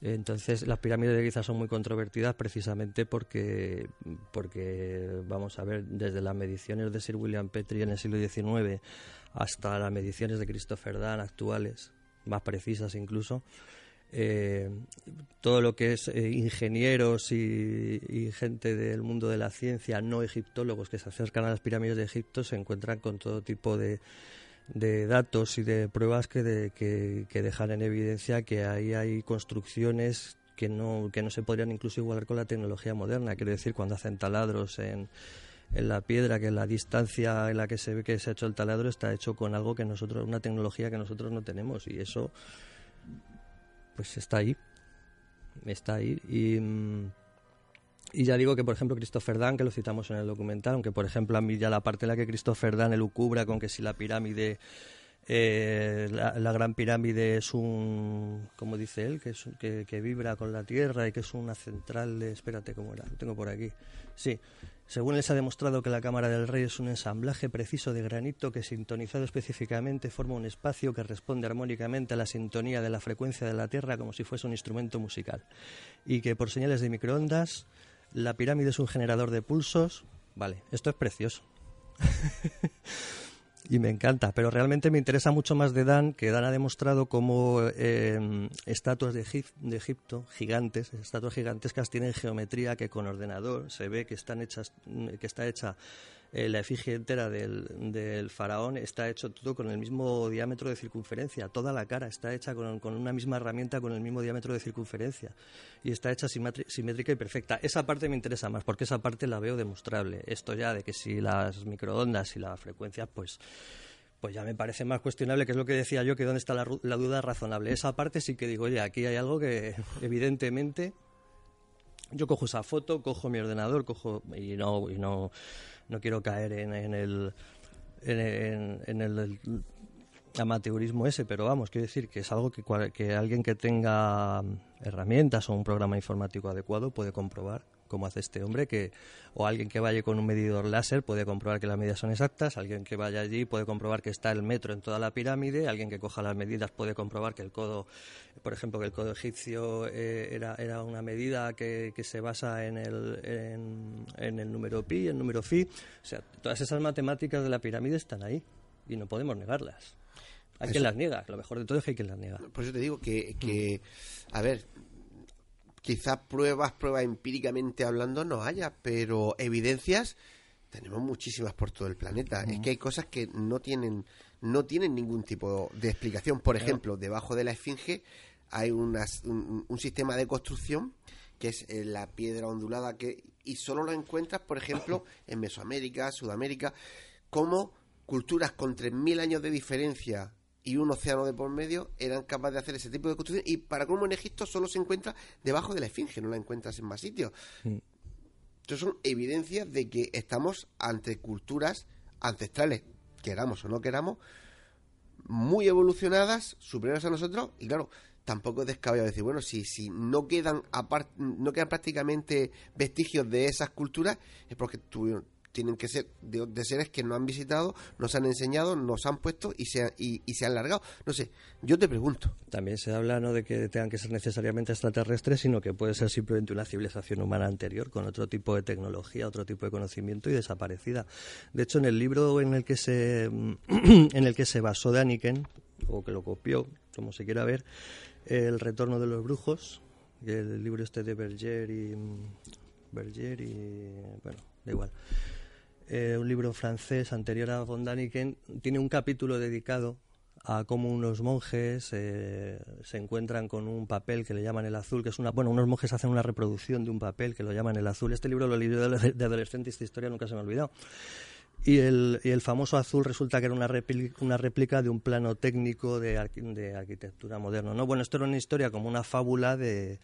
Entonces, las pirámides de Giza son muy controvertidas precisamente porque, porque, vamos a ver, desde las mediciones de Sir William Petrie en el siglo XIX hasta las mediciones de Christopher Dan actuales, más precisas incluso, eh, todo lo que es eh, ingenieros y, y, gente del mundo de la ciencia, no egiptólogos que se acercan a las pirámides de Egipto, se encuentran con todo tipo de, de datos y de pruebas que, que, dejan en evidencia que ahí hay construcciones que no, que no se podrían incluso igualar con la tecnología moderna. Quiero decir, cuando hacen taladros en, en la piedra, que la distancia en la que se ve que se ha hecho el taladro está hecho con algo que nosotros, una tecnología que nosotros no tenemos. Y eso pues está ahí, está ahí. Y... Y ya digo que, por ejemplo, Christopher Dan, que lo citamos en el documental, aunque, por ejemplo, a mí ya la parte en la que Christopher Dan elucubra con que si la pirámide, eh, la, gran pirámide es un, como dice él, que, es, que, que, vibra con la tierra y que es una central de, espérate, ¿cómo era? Lo tengo por aquí. Sí, según él se ha demostrado que la Cámara del Rey es un ensamblaje preciso de granito que, sintonizado específicamente, forma un espacio que responde armónicamente a la sintonía de la frecuencia de la Tierra como si fuese un instrumento musical. Y que por señales de microondas la pirámide es un generador de pulsos. Vale, esto es precioso. y me encanta, pero realmente me interesa mucho más de Dan, que Dan ha demostrado cómo eh, estatuas de, Egipto, gigantes, estatuas gigantescas tienen geometría que con ordenador se ve que están hechas, que está hecha eh, la efigie entera del, del, faraón está hecho todo con el mismo diámetro de circunferencia. Toda la cara está hecha con, con una misma herramienta con el mismo diámetro de circunferencia. Y está hecha simétrica y perfecta. Esa parte me interesa más porque esa parte la veo demostrable. Esto ya de que si las microondas y la frecuencia, pues pues ya me parece más cuestionable, que es lo que decía yo, que dónde está la, la, duda razonable. Esa parte sí que digo, oye, aquí hay algo que evidentemente yo cojo esa foto, cojo mi ordenador, cojo y no y no no quiero caer en, en el en, en el amateurismo ese, pero vamos, quiero decir que es algo que, que alguien que tenga herramientas o un programa informático adecuado puede comprobar como hace este hombre, que o alguien que vaya con un medidor láser puede comprobar que las medidas son exactas, alguien que vaya allí puede comprobar que está el metro en toda la pirámide, alguien que coja las medidas puede comprobar que el codo, por ejemplo, que el codo egipcio eh, era, era una medida que, que se basa en el, en, en el número pi, el número phi, o sea, todas esas matemáticas de la pirámide están ahí y no podemos negarlas. Hay quien las niega, lo mejor de todo es que hay quien las niega. Por eso te digo que, que a ver, quizás pruebas, pruebas empíricamente hablando no haya, pero evidencias tenemos muchísimas por todo el planeta. Es que hay cosas que no tienen, no tienen ningún tipo de explicación. Por ejemplo, debajo de la esfinge hay unas, un, un, sistema de construcción que es eh, la piedra ondulada que y solo lo encuentras, por ejemplo, en Mesoamérica, Sudamérica, como culturas con 3.000 años de diferencia y un océano de por medio eran capaces de hacer ese tipo de construcción y para cómo en Egipto solo se encuentra debajo de la esfinge, no la encuentras en más sitios. Entonces son evidencias de que estamos ante culturas ancestrales, queramos o no queramos, muy evolucionadas, superiores a nosotros, y claro, tampoco es descabellado decir, bueno, si, si no quedan no quedan prácticamente vestigios de esas culturas, es porque tuvieron, tienen que ser de, seres que no han visitado, nos han enseñado, nos han puesto y se, y, se han largado. No sé, yo te pregunto. También se habla no de que tengan que ser necesariamente extraterrestres, sino que puede ser simplemente una civilización humana anterior, con otro tipo de tecnología, otro tipo de conocimiento y desaparecida. De hecho, en el libro en el que se, en el que se basó Daniken, o que lo copió, como se quiera ver, El retorno de los brujos, el libro este de Berger y... Berger y... bueno, da igual eh, un libro francés anterior a von Daniken, tiene un capítulo dedicado a cómo unos monjes eh, se encuentran con un papel que le llaman el azul, que es una... Bueno, unos monjes hacen una reproducción de un papel que lo llaman el azul. Este libro lo leí de, de adolescente esta historia nunca se me ha olvidado. Y el, y el famoso azul resulta que era una una réplica de un plano técnico de, de arquitectura moderno. ¿no? Bueno, esto era una historia como una fábula de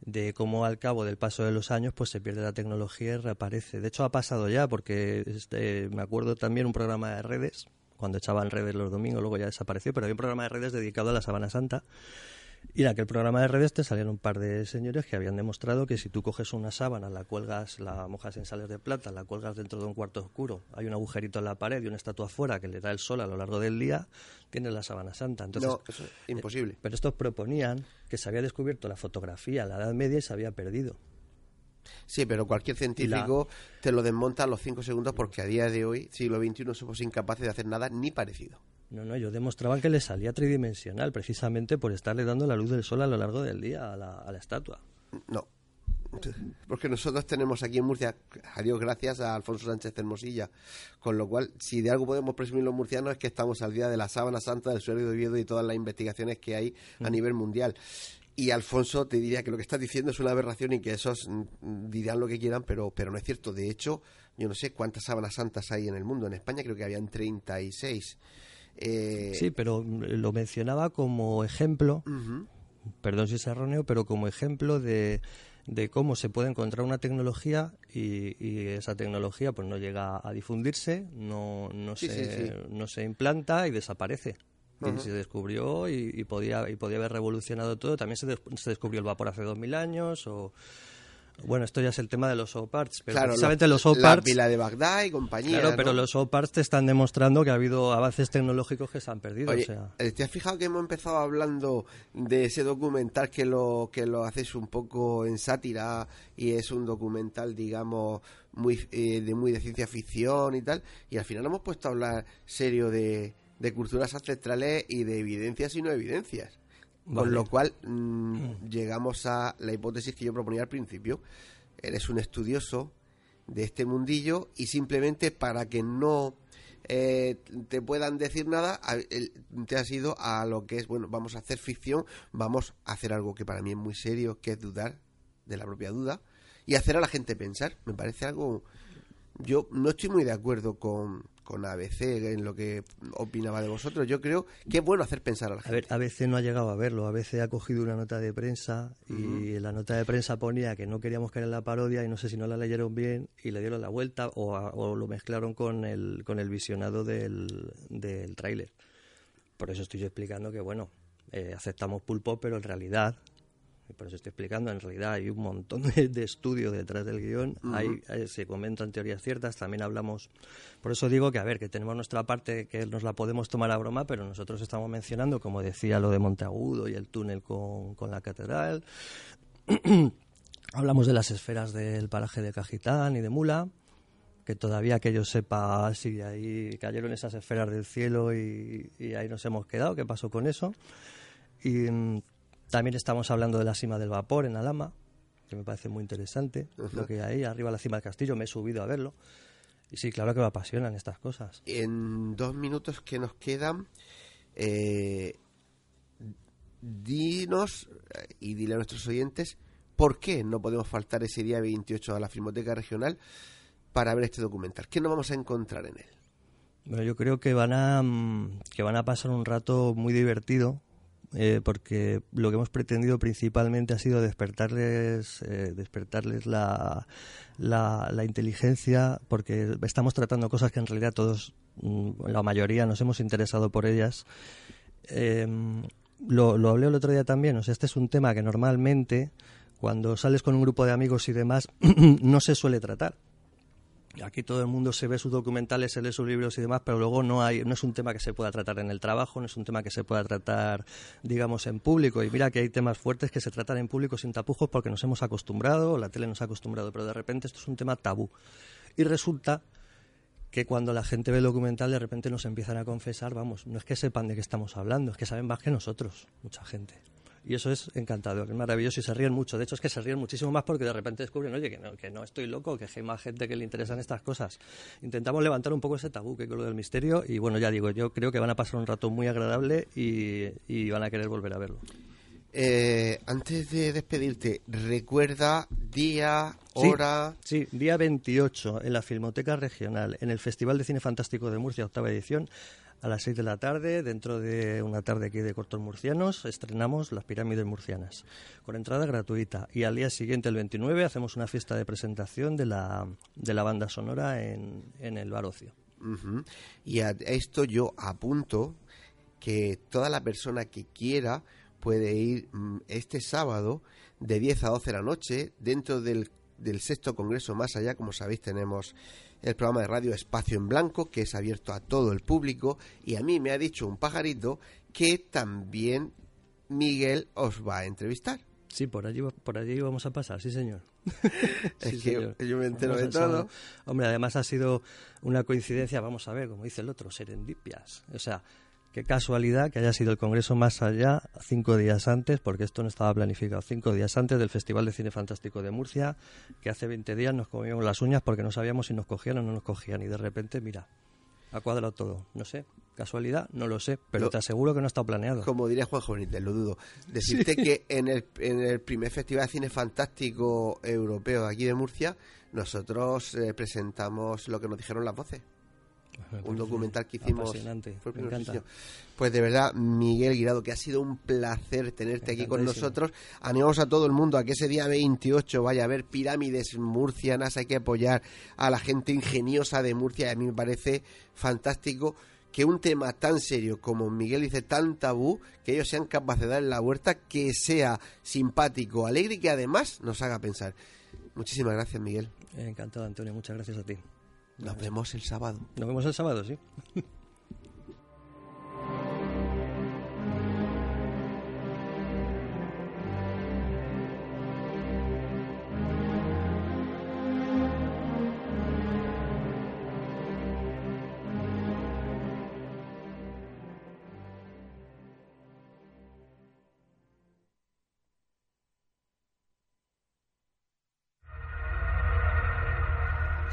de cómo al cabo del paso de los años pues se pierde la tecnología y reaparece. De hecho ha pasado ya porque este, me acuerdo también un programa de redes, cuando echaban redes los domingos, luego ya desapareció, pero había un programa de redes dedicado a la Sabana Santa y en aquel programa de redes te salieron un par de señores que habían demostrado que si tú coges una sábana, la cuelgas, la mojas en sales de plata, la cuelgas dentro de un cuarto oscuro, hay un agujerito en la pared y una estatua afuera que le da el sol a lo largo del día, tienes la sábana santa. Entonces, no, eso es imposible. Eh, pero estos proponían que se había descubierto la fotografía la Edad Media y se había perdido. Sí, pero cualquier científico te lo desmonta a los cinco segundos porque a día de hoy, siglo XXI, somos incapaces de hacer nada ni parecido. No, no, ellos demostraban que le salía tridimensional precisamente por estarle dando la luz del sol a lo largo del día a la, a la estatua. No, porque nosotros tenemos aquí en Murcia, a Dios gracias, a Alfonso Sánchez Hermosilla, con lo cual, si de algo podemos presumir los murcianos es que estamos al día de la sábana santa, del suelo de Oviedo y todas las investigaciones que hay a mm. nivel mundial. Y Alfonso te diría que lo que estás diciendo es una aberración y que esos mm, dirán lo que quieran, pero, pero no es cierto. De hecho, yo no sé cuántas sábanas santas hay en el mundo. En España creo que habían 36. Eh... Sí, pero lo mencionaba como ejemplo, perdón si es erróneo, pero como ejemplo de, de cómo se puede encontrar una tecnología y, y, esa tecnología pues no llega a difundirse, no, no, se, no se implanta y desaparece. Se descubrió y, y, podía, y podía haber revolucionado todo. También se, se descubrió el vapor hace dos mil años o bueno, esto ya es el tema de los O-Parts, pero claro, precisamente los O-Parts... La pila de Bagdad y compañía, Claro, ¿no? pero los O-Parts te están demostrando que ha habido avances tecnológicos que se han perdido, Oye, o sea... eh, ¿Te has fijado que hemos empezado hablando de ese documental que lo que lo haces un poco en sátira y es un documental, digamos, muy eh, de muy de ciencia ficción y tal, y al final hemos puesto a hablar serio de, de culturas ancestrales y de evidencias y no evidencias? Vale. Con lo cual mmm, llegamos a la hipótesis que yo proponía al principio. Eres un estudioso de este mundillo y simplemente para que no eh, te puedan decir nada, te has ido a lo que es, bueno, vamos a hacer ficción, vamos a hacer algo que para mí es muy serio, que es dudar de la propia duda y hacer a la gente pensar. Me parece algo... Yo no estoy muy de acuerdo con, con ABC en lo que opinaba de vosotros. Yo creo que es bueno hacer pensar a la gente. A ver, ABC no ha llegado a verlo. ABC ha cogido una nota de prensa y la nota de prensa ponía que no queríamos caer en la parodia y no sé si no la leyeron bien y le dieron la vuelta o, lo mezclaron con el, con el visionado del, del tráiler. Por eso estoy yo explicando que, bueno, eh, aceptamos pulpo, pero en realidad por eso estoy explicando, en realidad hay un montón de, de estudio detrás del guion, hay, eh, se comentan teorías ciertas, también hablamos, por eso digo que, a ver, que tenemos nuestra parte que nos la podemos tomar a broma, pero nosotros estamos mencionando, como decía, lo de Monteagudo y el túnel con, con la catedral, hablamos de las esferas del paraje de Cajitán y de Mula, que todavía que yo sepa sigue ahí, cayeron esas esferas del cielo y, y ahí nos hemos quedado, ¿qué pasó con eso? Y mm, también estamos hablando de la cima del vapor en Alama, que me parece muy interesante. Lo que hay arriba de la cima del castillo, me he subido a verlo. Y sí, claro que me apasionan estas cosas. En dos minutos que nos quedan, eh, dinos eh, y dile a nuestros oyentes por qué no podemos faltar ese día 28 a la Filmoteca Regional para ver este documental. ¿Qué nos vamos a encontrar en él? Bueno, yo creo que van a mm, que van a pasar un rato muy divertido eh, porque lo que hemos pretendido principalmente ha sido despertarles, eh, despertarles la, la, inteligencia, porque estamos tratando cosas que en realidad todos, mm, la mayoría, nos hemos interesado por ellas. Em, lo, lo hablé el otro día también, o sea, este es un tema que normalmente cuando sales con un grupo de amigos y demás no se suele tratar Aquí todo el mundo se ve sus documentales, se lee sus libros y demás, pero luego no hay, no es un tema que se pueda tratar en el trabajo, no es un tema que se pueda tratar, digamos, en público. Y mira que hay temas fuertes que se tratan en público sin tapujos porque nos hemos acostumbrado, la tele nos ha acostumbrado, pero de repente esto es un tema tabú. Y resulta que cuando la gente ve el documental de repente nos empiezan a confesar, vamos, no es que sepan de qué estamos hablando, es que saben más que nosotros, mucha gente y eso es encantador, es maravilloso y se ríen mucho. De hecho, es que se ríen muchísimo más porque de repente descubren, oye, que no, que no estoy loco, que hay más gente que le interesan estas cosas. Intentamos levantar un poco ese tabú que es lo del misterio y bueno, ya digo, yo creo que van a pasar un rato muy agradable y, van a querer volver a verlo. Eh, antes de despedirte, recuerda día, hora. Sí, día 28 en la Filmoteca Regional, en el Festival de Cine Fantástico de Murcia, octava edición a las 6 de la tarde, dentro de una tarde aquí de cortos murcianos, estrenamos las pirámides murcianas, con entrada gratuita. Y al día siguiente, el 29, hacemos una fiesta de presentación de la, de la banda sonora en, en el Bar Ocio. Y a esto yo apunto que toda la persona que quiera puede ir mm, este sábado de 10 a 12 de la noche dentro del, del sexto congreso más allá, como sabéis tenemos el programa de radio Espacio en Blanco, que es abierto a todo el público, y a mí me ha dicho un pajarito que también Miguel os va a entrevistar. Sí, por allí, por allí vamos a pasar, sí señor. es que yo me entero de todo. Hombre, además ha sido una coincidencia, vamos a ver, como dice el otro, serendipias. O sea, Qué casualidad que haya sido el Congreso más allá cinco días antes, porque esto no estaba planificado, cinco días antes del Festival de Cine Fantástico de Murcia, que hace 20 días nos comíamos las uñas porque no sabíamos si nos cogían o no nos cogían. Y de repente, mira, ha cuadrado todo. No sé, casualidad, no lo sé, pero te aseguro que no está planeado. Como diría Juan Benítez, lo dudo. Decirte que en el, en el primer Festival de Cine Fantástico Europeo aquí de Murcia, nosotros eh, presentamos lo que nos dijeron las voces un documental que hicimos. Pues de verdad, Miguel Guirado, que ha sido un placer tenerte aquí con nosotros. Animamos a todo el mundo a que ese día 28 vaya a ver pirámides murcianas. Hay que apoyar a la gente ingeniosa de Murcia. Y a mí me parece fantástico que un tema tan serio como Miguel dice, tan tabú, que ellos sean capaces de dar en la huerta, que sea simpático, alegre y que además nos haga pensar. Muchísimas gracias, Miguel. Encantado, Antonio. Muchas gracias a ti. Nos vemos el sábado. Nos vemos el sábado, sí.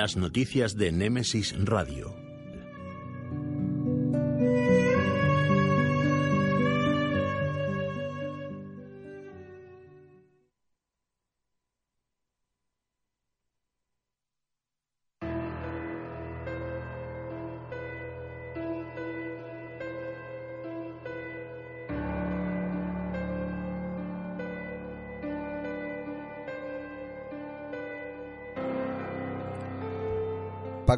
Las noticias de Némesis Radio.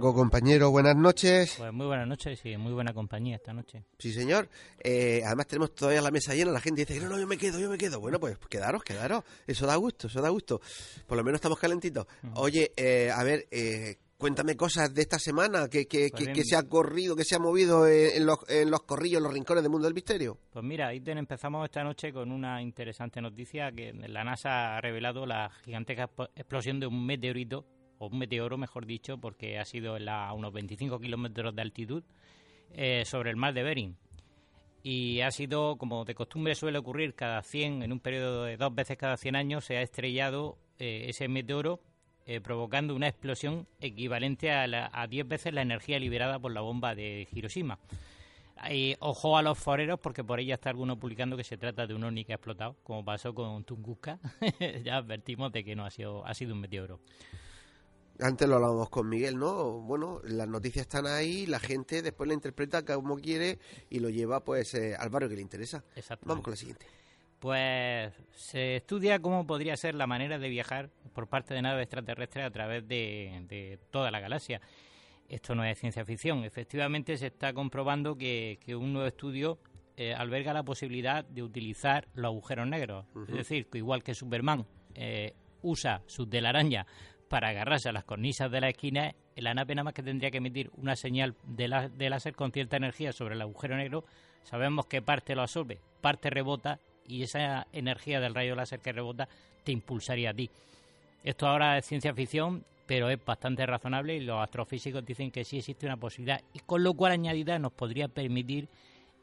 Paco, compañero, buenas noches. Pues muy buenas noches y muy buena compañía esta noche. Sí, señor. Eh, además tenemos todavía la mesa llena, la gente dice, no, no, yo me quedo, yo me quedo. Bueno, pues quedaros, quedaros. Eso da gusto, eso da gusto. Por lo menos estamos calentitos. Oye, eh, a ver, eh, cuéntame cosas de esta semana, que, que, Pues que, bien. se ha corrido, que se ha movido en, en los, en los corrillos, en los rincones del mundo del misterio. Pues mira, ahí empezamos esta noche con una interesante noticia que la NASA ha revelado la gigantesca explosión de un meteorito, o un meteoro mejor dicho, porque ha sido a unos 25 kilómetros de altitud, eh, sobre el mar de Bering. Y ha sido, como de costumbre suele ocurrir, cada 100, en un periodo de dos veces cada 100 años, se ha estrellado eh, ese meteoro eh, provocando una explosión equivalente a, la- a 10 veces la energía liberada por la bomba de Hiroshima. Ojo a los foreros porque por ya está alguno publicando que se trata de un ovni que ha explotado, como pasó con Tunguska. ya advertimos de que no ha sido, ha sido un meteoro. Antes lo hablábamos con Miguel, ¿no? Bueno, las noticias están ahí, la gente después la interpreta como quiere y lo lleva pues eh, al barrio que le interesa. Vamos con la siguiente. Pues se estudia cómo podría ser la manera de viajar por parte de naves extraterrestres a través de, de toda la galaxia. Esto no es ciencia ficción. Efectivamente se está comprobando que, que un nuevo estudio eh, alberga la posibilidad de utilizar los agujeros negros. Es decir, que igual que Superman eh, usa su telaraña para agarrarse a las cornisas de la esquina, la nave nada más que tendría que emitir una señal de, láser con cierta energía sobre el agujero negro. Sabemos que parte lo absorbe, parte rebota y esa energía del rayo láser que rebota te impulsaría a ti. Esto ahora es ciencia ficción, pero es bastante razonable y los astrofísicos dicen que sí existe una posibilidad y con lo cual añadida nos podría permitir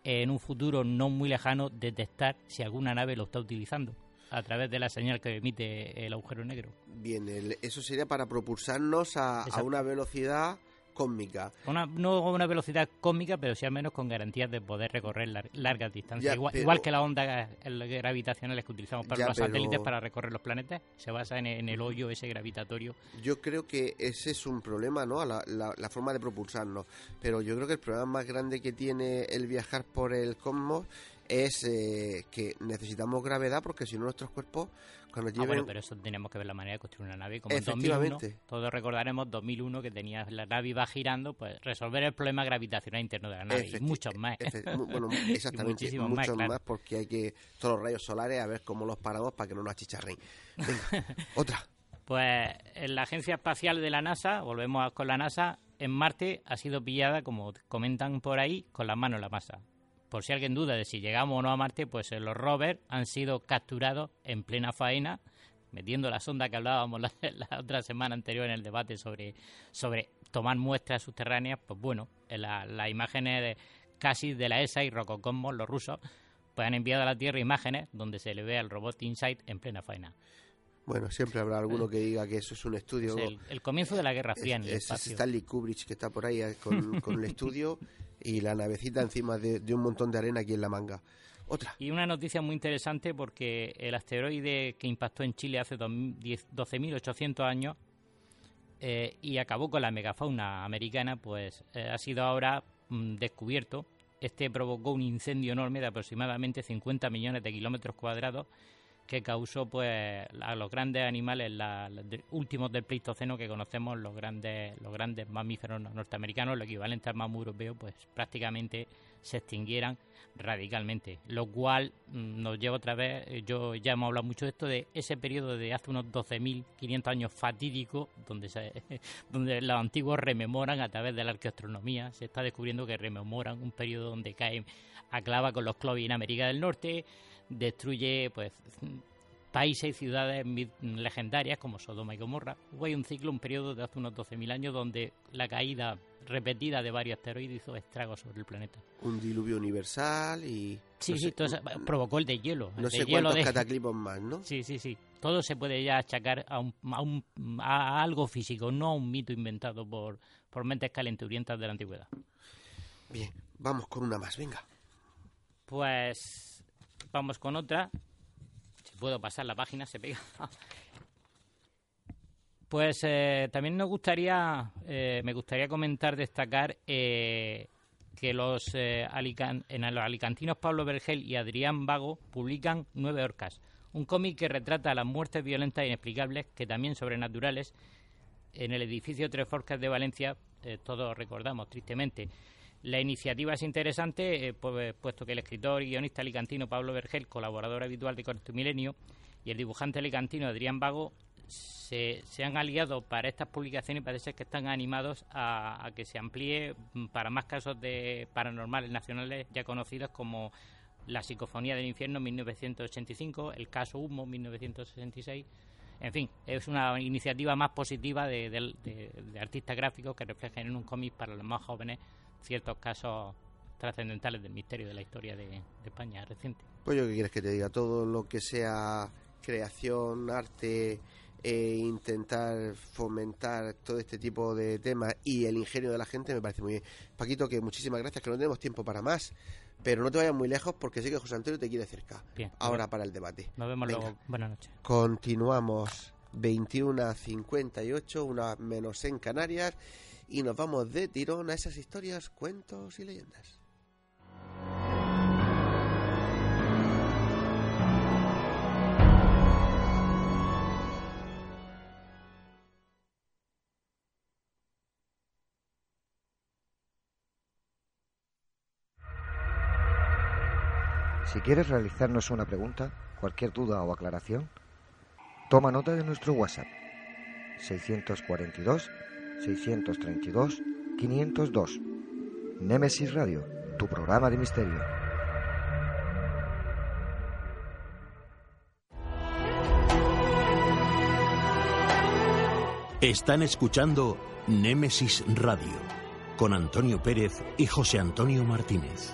en un futuro no muy lejano detectar si alguna nave lo está utilizando a través de la señal que emite el agujero negro. Bien, el- eso sería para propulsarnos a, a una velocidad cósmica. Una, no a una velocidad cósmica, pero sí al menos con garantías de poder recorrer lar- largas distancias. Ya, igual, pero- igual que las ondas gravitacionales que utilizamos para Ya, los pero- satélites para recorrer los planetas, se basa en, en el hoyo ese gravitatorio. Yo creo que ese es un problema, ¿no? La, la- la forma de propulsarnos. Pero yo creo que el problema más grande que tiene el viajar por el cosmos es eh, que necesitamos gravedad porque si no nuestros cuerpos cuando Ah, lleven... bueno, pero eso tenemos que ver la manera de construir una nave. Como en 2001, Efectivamente. todos recordaremos 2001 que tenía la nave iba girando, pues resolver el problema gravitacional interno de la nave y muchos más. bueno, Y exactamente, muchísimos muchos más, más, claro. porque hay que todos los rayos solares a ver cómo los paramos para que no nos achicharren. Venga, otra. Pues en la Agencia Espacial de la NASA, volvemos con la NASA, en Marte ha sido pillada, como comentan por ahí, con las manos en la masa. Por si alguien duda de si llegamos o no a Marte, pues eh, los rovers han sido capturados en plena faena, metiendo la sonda que hablábamos la, otra semana anterior en el debate sobre, sobre tomar muestras subterráneas. Pues bueno, en la- las imágenes de, casi de la ESA y Rococosmos, los rusos, pues han enviado a la Tierra imágenes donde se le ve al robot InSight en plena faena. Bueno, siempre habrá alguno que diga que eso es un estudio. Es el, el comienzo de la Guerra Fría en el Es- espacio. Stanley Kubrick que está por ahí eh, con, con el estudio y la navecita encima de, de un montón de arena aquí en la manga. Otra. Y una noticia muy interesante porque el asteroide que impactó en Chile hace 2010 12.800 años eh, y acabó con la megafauna americana, pues eh, ha sido ahora mm, descubierto. Este provocó un incendio enorme de aproximadamente 50 millones de kilómetros cuadrados que causó pues a los grandes animales la, últimos del Pleistoceno que conocemos los grandes los grandes mamíferos norteamericanos el equivalente al mamú europeo pues prácticamente se extinguieran radicalmente. Lo cual mm, nos lleva otra vez eh, yo ya hemos hablado mucho de esto de ese periodo de hace unos 12.500 años fatídico donde se, donde los antiguos rememoran a través de la arqueoastronomía se está descubriendo que rememoran un periodo donde cae a clava con los Clovis en América del Norte destruye pues países y ciudades legendarias como Sodoma y Gomorra. Hubo hay un ciclo, un periodo de hace unos 12.000 años donde la caída repetida de varios asteroides hizo estragos sobre el planeta. Un diluvio universal y... Sí, sí, provocó el de hielo. No sé cuántos cataclismos más, ¿no? Sí, sí, sí. Todo se puede ya achacar a, un, a, algo físico, no a un mito inventado por, por mentes calenturientas de la antigüedad. Bien, vamos con una más, venga. Pues Vamos con otra. Si puedo pasar la página, se pega. Pues eh, también nos gustaría, eh, me gustaría comentar, destacar eh, que los, en los alicantinos Pablo Vergel y Adrián Vago publican Nueve Orcas, un cómic que retrata las muertes violentas e inexplicables, que también sobrenaturales, en el edificio Tres Forcas de Valencia, todos recordamos tristemente. La iniciativa es interesante, eh, pues, puesto que el escritor y guionista alicantino Pablo Vergel, colaborador habitual de Corto Milenio, y el dibujante alicantino Adrián Vago se, han aliado para estas publicaciones y parece que están animados a, que se amplíe mm, para más casos de paranormales nacionales ya conocidos como la psicofonía del infierno 1985, el caso Humo 1966. En fin, es una iniciativa más positiva de, de artistas gráficos que reflejan en un cómic para los más jóvenes ciertos casos trascendentales del misterio de la historia de, España reciente. Pues yo qué quieres que te diga, todo lo que sea creación, arte, e intentar fomentar todo este tipo de temas y el ingenio de la gente me parece muy bien. Paquito, que muchísimas gracias, que no tenemos tiempo para más, pero no te vayas muy lejos porque sé que José Antonio te quiere cerca. Bien, Ahora para el debate. Nos vemos luego. Buenas noches. Continuamos 21 a 58, una menos en Canarias y nos vamos de tirón a esas historias, cuentos y leyendas. Si quieres realizarnos una pregunta, cualquier duda o aclaración, toma nota de nuestro WhatsApp 642 632 502. Némesis Radio, tu programa de misterio. Están escuchando Némesis Radio con Antonio Pérez y José Antonio Martínez.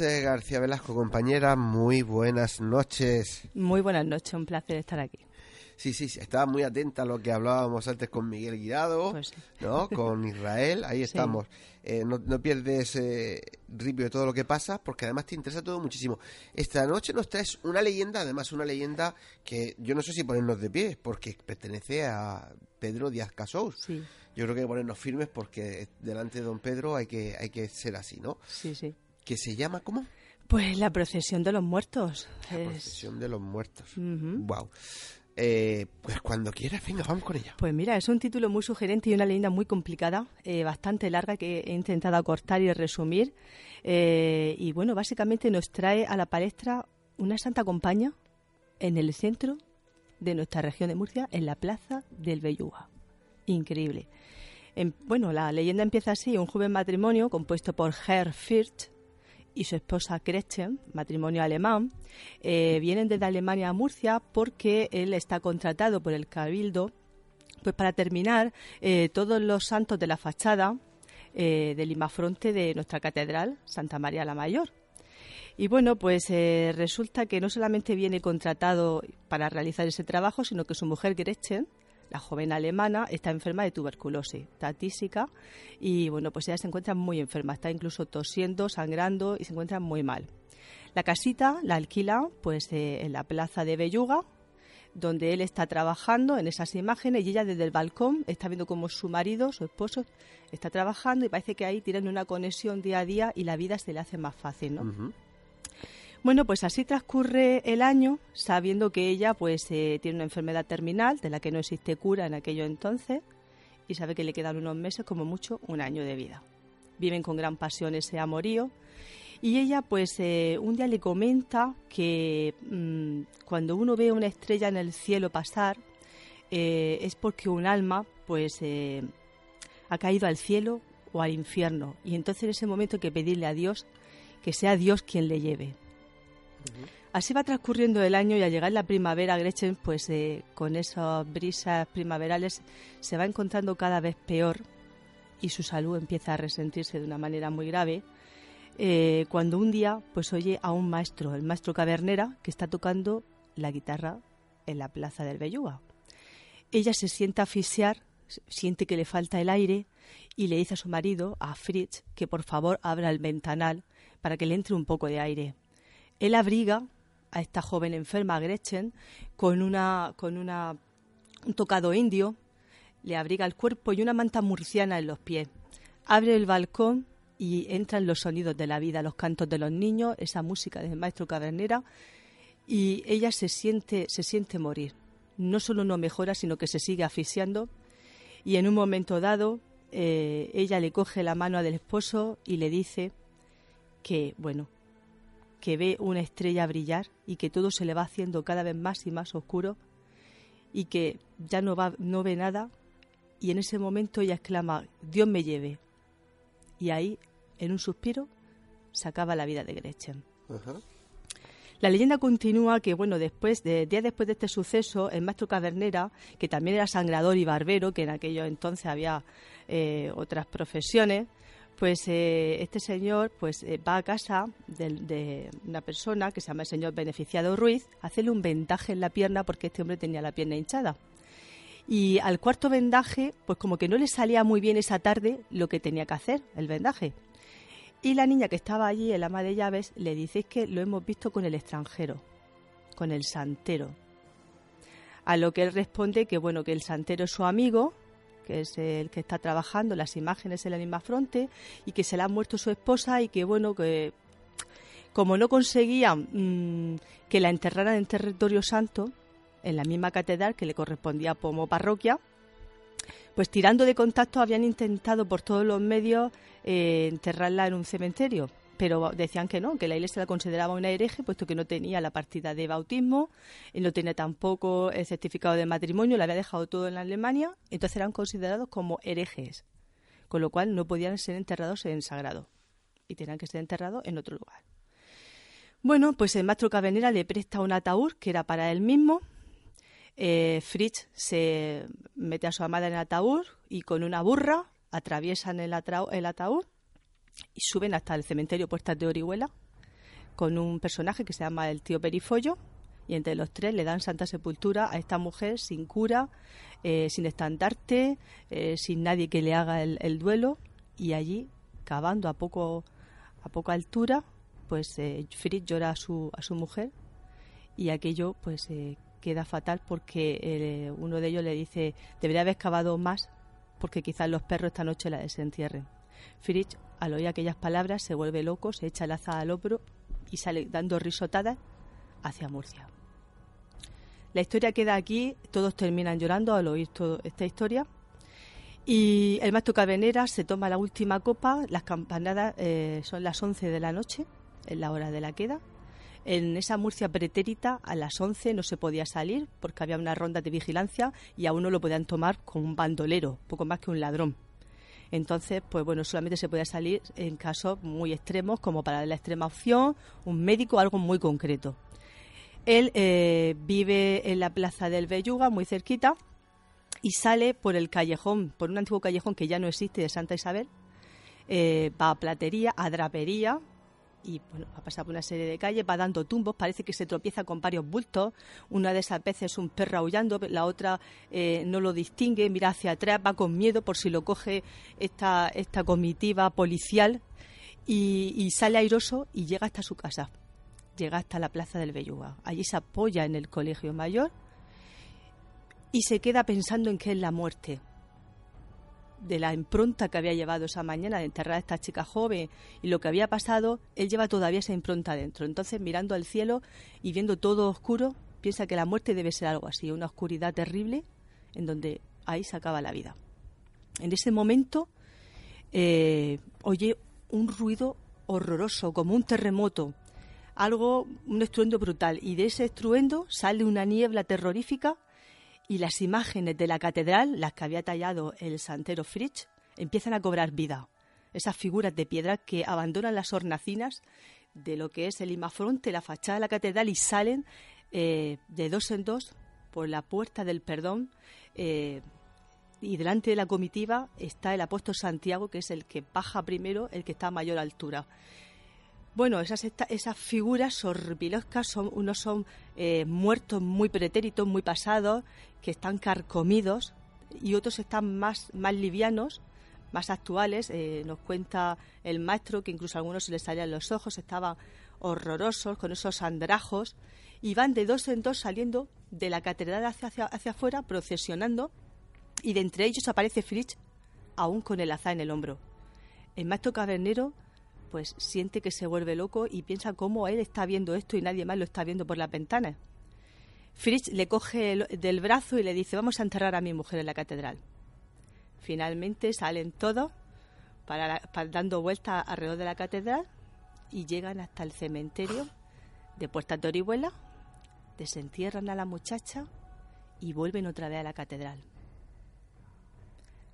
García Velasco, compañera, muy buenas noches. Muy buenas noches, un placer estar aquí. Sí, sí, estaba muy atenta a lo que hablábamos antes con Miguel Guirado, pues ¿no? Con Israel, ahí estamos. Eh, no, pierdes eh, ripio de todo lo que pasa, porque además te interesa todo muchísimo. Esta noche nos traes una leyenda, además una leyenda que yo no sé si ponernos de pie, porque pertenece a Pedro Díaz Casous. Sí. Yo creo que ponernos firmes porque delante de don Pedro hay que, hay que ser así, ¿no? Sí, sí que se llama ¿cómo? Pues la procesión de los muertos. La procesión de los muertos. Wow. Eh, pues cuando quieras, venga, vamos con ella. Pues mira, es un título muy sugerente y una leyenda muy complicada, eh, bastante larga que he intentado acortar y resumir. Eh, y bueno, básicamente nos trae a la palestra una santa compañía en el centro de nuestra región de Murcia, en la plaza del Belluga. Increíble. En- bueno, la leyenda empieza así, un joven matrimonio compuesto por Herr Firth y su esposa Gretchen, matrimonio alemán, eh, vienen desde Alemania a Murcia porque él está contratado por el Cabildo pues para terminar eh, todos los santos de la fachada eh, del imafronte de nuestra catedral, Santa María la Mayor. Y bueno, pues eh, resulta que no solamente viene contratado para realizar ese trabajo, sino que su mujer Gretchen, la joven alemana, está enferma de tuberculosis, está y bueno, pues ella se encuentra muy enferma, está incluso tosiendo, sangrando y se encuentra muy mal. La casita la alquila pues eh, en la plaza de Belluga, donde él está trabajando en esas imágenes y ella desde el balcón está viendo cómo su marido, su esposo, está trabajando y parece que ahí tienen una conexión día a día y la vida se le hace más fácil, ¿no? Bueno, pues así transcurre el año, sabiendo que ella pues eh, tiene una enfermedad terminal de la que no existe cura en aquello entonces y sabe que le quedan unos meses, como mucho, un año de vida. Viven con gran pasión ese amorío y ella pues eh, un día le comenta que mm, cuando uno ve una estrella en el cielo pasar eh, es porque un alma pues ha caído al cielo o al infierno y entonces en ese momento hay que pedirle a Dios que sea Dios quien le lleve. Así va transcurriendo el año y al llegar la primavera, Gretchen, pues eh, con esas brisas primaverales, se va encontrando cada vez peor y su salud empieza a resentirse de una manera muy grave. eh, cuando un día, pues oye a un maestro, el maestro Cavernera, que está tocando la guitarra en la plaza del Belluga. Ella se siente asfixiar, siente que le falta el aire y le dice a su marido, a Fritz, que por favor abra el ventanal para que le entre un poco de aire. Él abriga a esta joven enferma, Gretchen, con una con una un tocado indio, le abriga el cuerpo y una manta murciana en los pies. Abre el balcón y entran los sonidos de la vida, los cantos de los niños, esa música del maestro Cavernera y ella se siente se siente morir. No solo no mejora, sino que se sigue asfixiando y en un momento dado eh, ella le coge la mano del esposo y le dice que, bueno, que ve una estrella brillar y que todo se le va haciendo cada vez más y más oscuro y que ya no, va, no ve nada y en ese momento ella exclama, Dios me lleve. Y ahí, en un suspiro, se acaba la vida de Gretchen. La leyenda continúa que, bueno, después de, días después de este suceso, el maestro Cavernera, que también era sangrador y barbero, que en aquellos entonces había eh, otras profesiones, pues eh, este señor pues eh, va a casa de, de una persona que se llama el señor Beneficiado Ruiz a hacerle un vendaje en la pierna porque este hombre tenía la pierna hinchada. Y al cuarto vendaje, pues como que no le salía muy bien esa tarde lo que tenía que hacer, el vendaje. Y la niña que estaba allí, el ama de llaves, le dice "Es que lo hemos visto con el extranjero, con el santero. A lo que él responde que bueno, que el santero es su amigo, que es el que está trabajando las imágenes en la misma fronte y que se le ha muerto su esposa y que bueno, que como no conseguían mm, que la enterraran en territorio santo, en la misma catedral que le correspondía como parroquia, pues tirando de contacto habían intentado por todos los medios eh, enterrarla en un cementerio, pero decían que no, que la iglesia la consideraba una hereje, puesto que no tenía la partida de bautismo, y no tenía tampoco el certificado de matrimonio, la había dejado todo en Alemania, entonces eran considerados como herejes, con lo cual no podían ser enterrados en sagrado, y tenían que ser enterrados en otro lugar. Bueno, pues el maestro Cabenera le presta un ataúd que era para él mismo. Eh, Fritz se mete a su amada en el ataúd y con una burra atraviesan el, atra- el ataúd y suben hasta el cementerio Puertas de Orihuela con un personaje que se llama el tío Perifollo y entre los tres le dan santa sepultura a esta mujer sin cura, eh, sin estandarte, eh, sin nadie que le haga el, el duelo y allí cavando a poco a poca altura pues eh, Fritz llora a su, a su mujer y aquello pues queda fatal porque uno de ellos le dice debería haber excavado más porque quizás los perros esta noche la desentierren. Fritz al oír aquellas palabras se vuelve loco, se echa la aza al hombro y sale dando risotadas hacia Murcia. La historia queda aquí, todos terminan llorando al oír toda esta historia. Y el maestro Cabenera se toma la última copa, las campanadas eh, son las 11 de la noche, en la hora de la queda. En esa Murcia pretérita a las 11 no se podía salir porque había una ronda de vigilancia y a uno lo podían tomar como un bandolero, poco más que un ladrón. Entonces, pues bueno, solamente se podía salir en casos muy extremos, como para la extrema opción, un médico, algo muy concreto. Él eh, vive en la plaza del Belluga, muy cerquita, y sale por el callejón, por un antiguo callejón que ya no existe de Santa Isabel. Eh, va a platería, a drapería, y bueno, va a pasar por una serie de calles, va dando tumbos, parece que se tropieza con varios bultos, una de esas veces un perro aullando, la otra eh, no lo distingue, mira hacia atrás, va con miedo por si lo coge esta, esta comitiva policial y, y sale airoso y llega hasta su casa llega hasta la plaza del Belluga. Allí se apoya en el colegio mayor y se queda pensando en qué es la muerte. De la impronta que había llevado esa mañana de enterrar a esta chica joven y lo que había pasado, él lleva todavía esa impronta dentro. Entonces, mirando al cielo y viendo todo oscuro, piensa que la muerte debe ser algo así, una oscuridad terrible en donde ahí se acaba la vida. En ese momento eh, oye un ruido horroroso, como un terremoto, algo, un estruendo brutal. Y de ese estruendo sale una niebla terrorífica y las imágenes de la catedral, las que había tallado el santero Fritsch, empiezan a cobrar vida. Esas figuras de piedra que abandonan las hornacinas de lo que es el imafronte, la fachada de la catedral y salen eh, de dos en dos por la puerta del perdón. Eh, y delante de la comitiva está el apóstol Santiago, que es el que baja primero, el que está a mayor altura. Bueno, esas, esas figuras sorbiloscas son, unos son eh, muertos muy pretéritos, muy pasados, que están carcomidos, y otros están más, más livianos, más actuales. Eh, nos cuenta el maestro que incluso a algunos se les salían los ojos, estaban horrorosos, con esos andrajos, y van de dos en dos saliendo de la catedral hacia, hacia, afuera, procesionando, y de entre ellos aparece Fritz, aún con el azar en el hombro. El maestro cavernero pues siente que se vuelve loco y piensa cómo él está viendo esto y nadie más lo está viendo por las ventanas. Fritz le coge del brazo y le dice, vamos a enterrar a mi mujer en la catedral. Finalmente salen todos para, dando vueltas alrededor de la catedral y llegan hasta el cementerio de Puerta Torihuela, desentierran a la muchacha y vuelven otra vez a la catedral.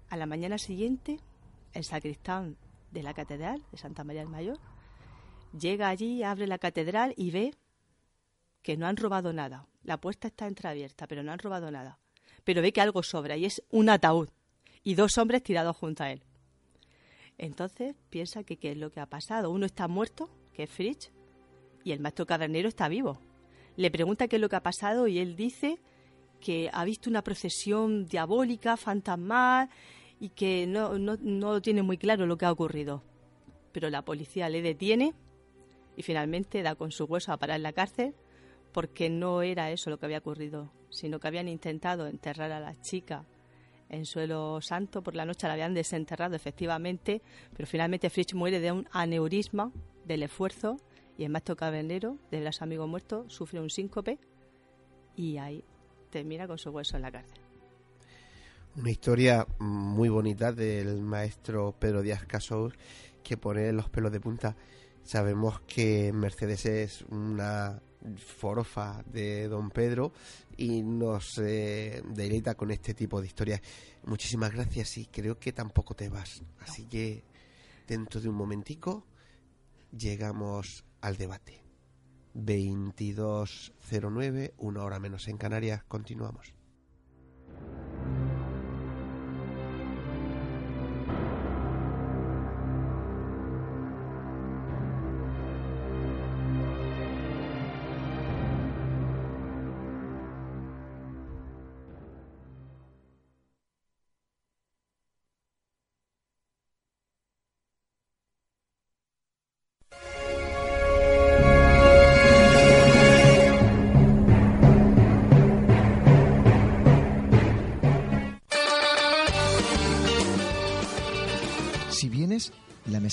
A la mañana siguiente, el sacristán de la catedral de Santa María del Mayor. Llega allí, abre la catedral y ve que no han robado nada. La puerta está entreabierta, pero no han robado nada. Pero ve que algo sobra y es un ataúd y dos hombres tirados junto a él. Entonces piensa que qué es lo que ha pasado. Uno está muerto, que es Fritz, y el maestro cadernero está vivo. Le pregunta qué es lo que ha pasado y él dice que ha visto una procesión diabólica, fantasmal, y que no, no, no tiene muy claro lo que ha ocurrido. Pero la policía le detiene y finalmente da con su hueso a parar en la cárcel porque no era eso lo que había ocurrido, sino que habían intentado enterrar a la chica en suelo santo, por la noche la habían desenterrado efectivamente, pero finalmente Fritz muere de un aneurisma del esfuerzo y el maestro cabernero de los amigos muertos sufre un síncope y ahí termina con su hueso en la cárcel. Una historia muy bonita del maestro Pedro Díaz Casous que pone los pelos de punta. Sabemos que Mercedes es una forofa de don Pedro y nos eh, deleita con este tipo de historias. Muchísimas gracias y creo que tampoco te vas. Así que dentro de un momentico llegamos al debate. 22.09, una hora menos en Canarias, continuamos.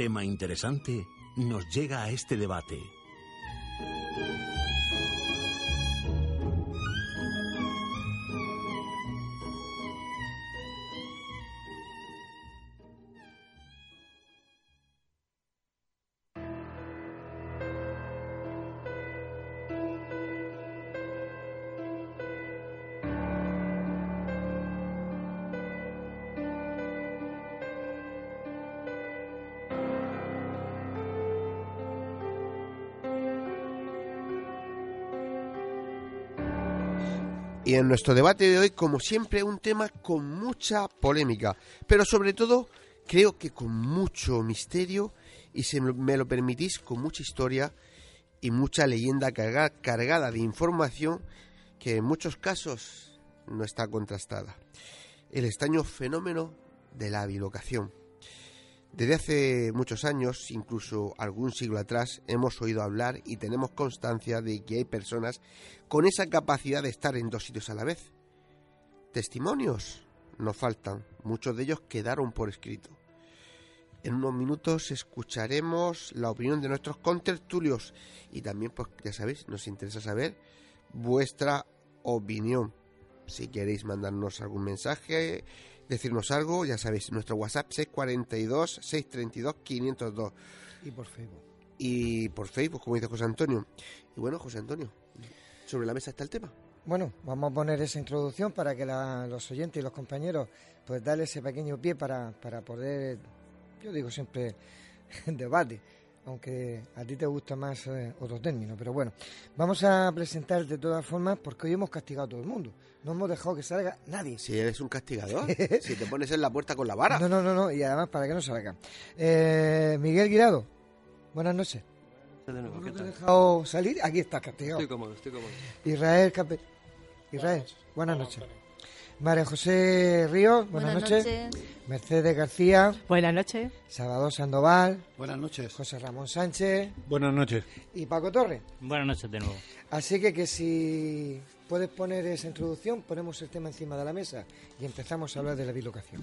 Tema interesante nos llega a este debate. En nuestro debate de hoy, como siempre, un tema con mucha polémica, pero sobre todo creo que con mucho misterio y, si me lo permitís, con mucha historia y mucha leyenda carga- cargada de información que en muchos casos no está contrastada. El extraño fenómeno de la bilocación. Desde hace muchos años, incluso algún siglo atrás, hemos oído hablar y tenemos constancia de que hay personas con esa capacidad de estar en dos sitios a la vez. Testimonios no faltan, muchos de ellos quedaron por escrito. En unos minutos escucharemos la opinión de nuestros contertulios y también, pues ya sabéis, nos interesa saber vuestra opinión. Si queréis mandarnos algún mensaje, decirnos algo, ya sabéis, nuestro WhatsApp 642 632 502 Y por Facebook. y por Facebook, como dice José Antonio. Y bueno, José Antonio, sobre la mesa está el tema. Bueno, vamos a poner esa introducción para que la- los oyentes y los compañeros pues darle ese pequeño pie para, para poder, yo digo siempre, debate, aunque a ti te gusta más eh, otro término, pero bueno, vamos a presentar de todas formas porque hoy hemos castigado a todo el mundo, no hemos dejado que salga nadie. Si eres un castigador, si te pones en la puerta con la vara. No, no, no, no, y además para que no salga. Eh, Miguel Guirado, buenas noches. ¿No te he dejado salir? Aquí estás castigado. Estoy cómodo, estoy cómodo. Israel Cape... Israel, buenas noches. María José Ríos, buenas, Buenas noches. noches. Mercedes García. Buenas noches. Salvador Sandoval. Buenas noches. José Ramón Sánchez. Buenas noches. Y Paco Torres. Buenas noches de nuevo. Así que que si puedes poner esa introducción, ponemos el tema encima de la mesa y empezamos a hablar de la bilocación.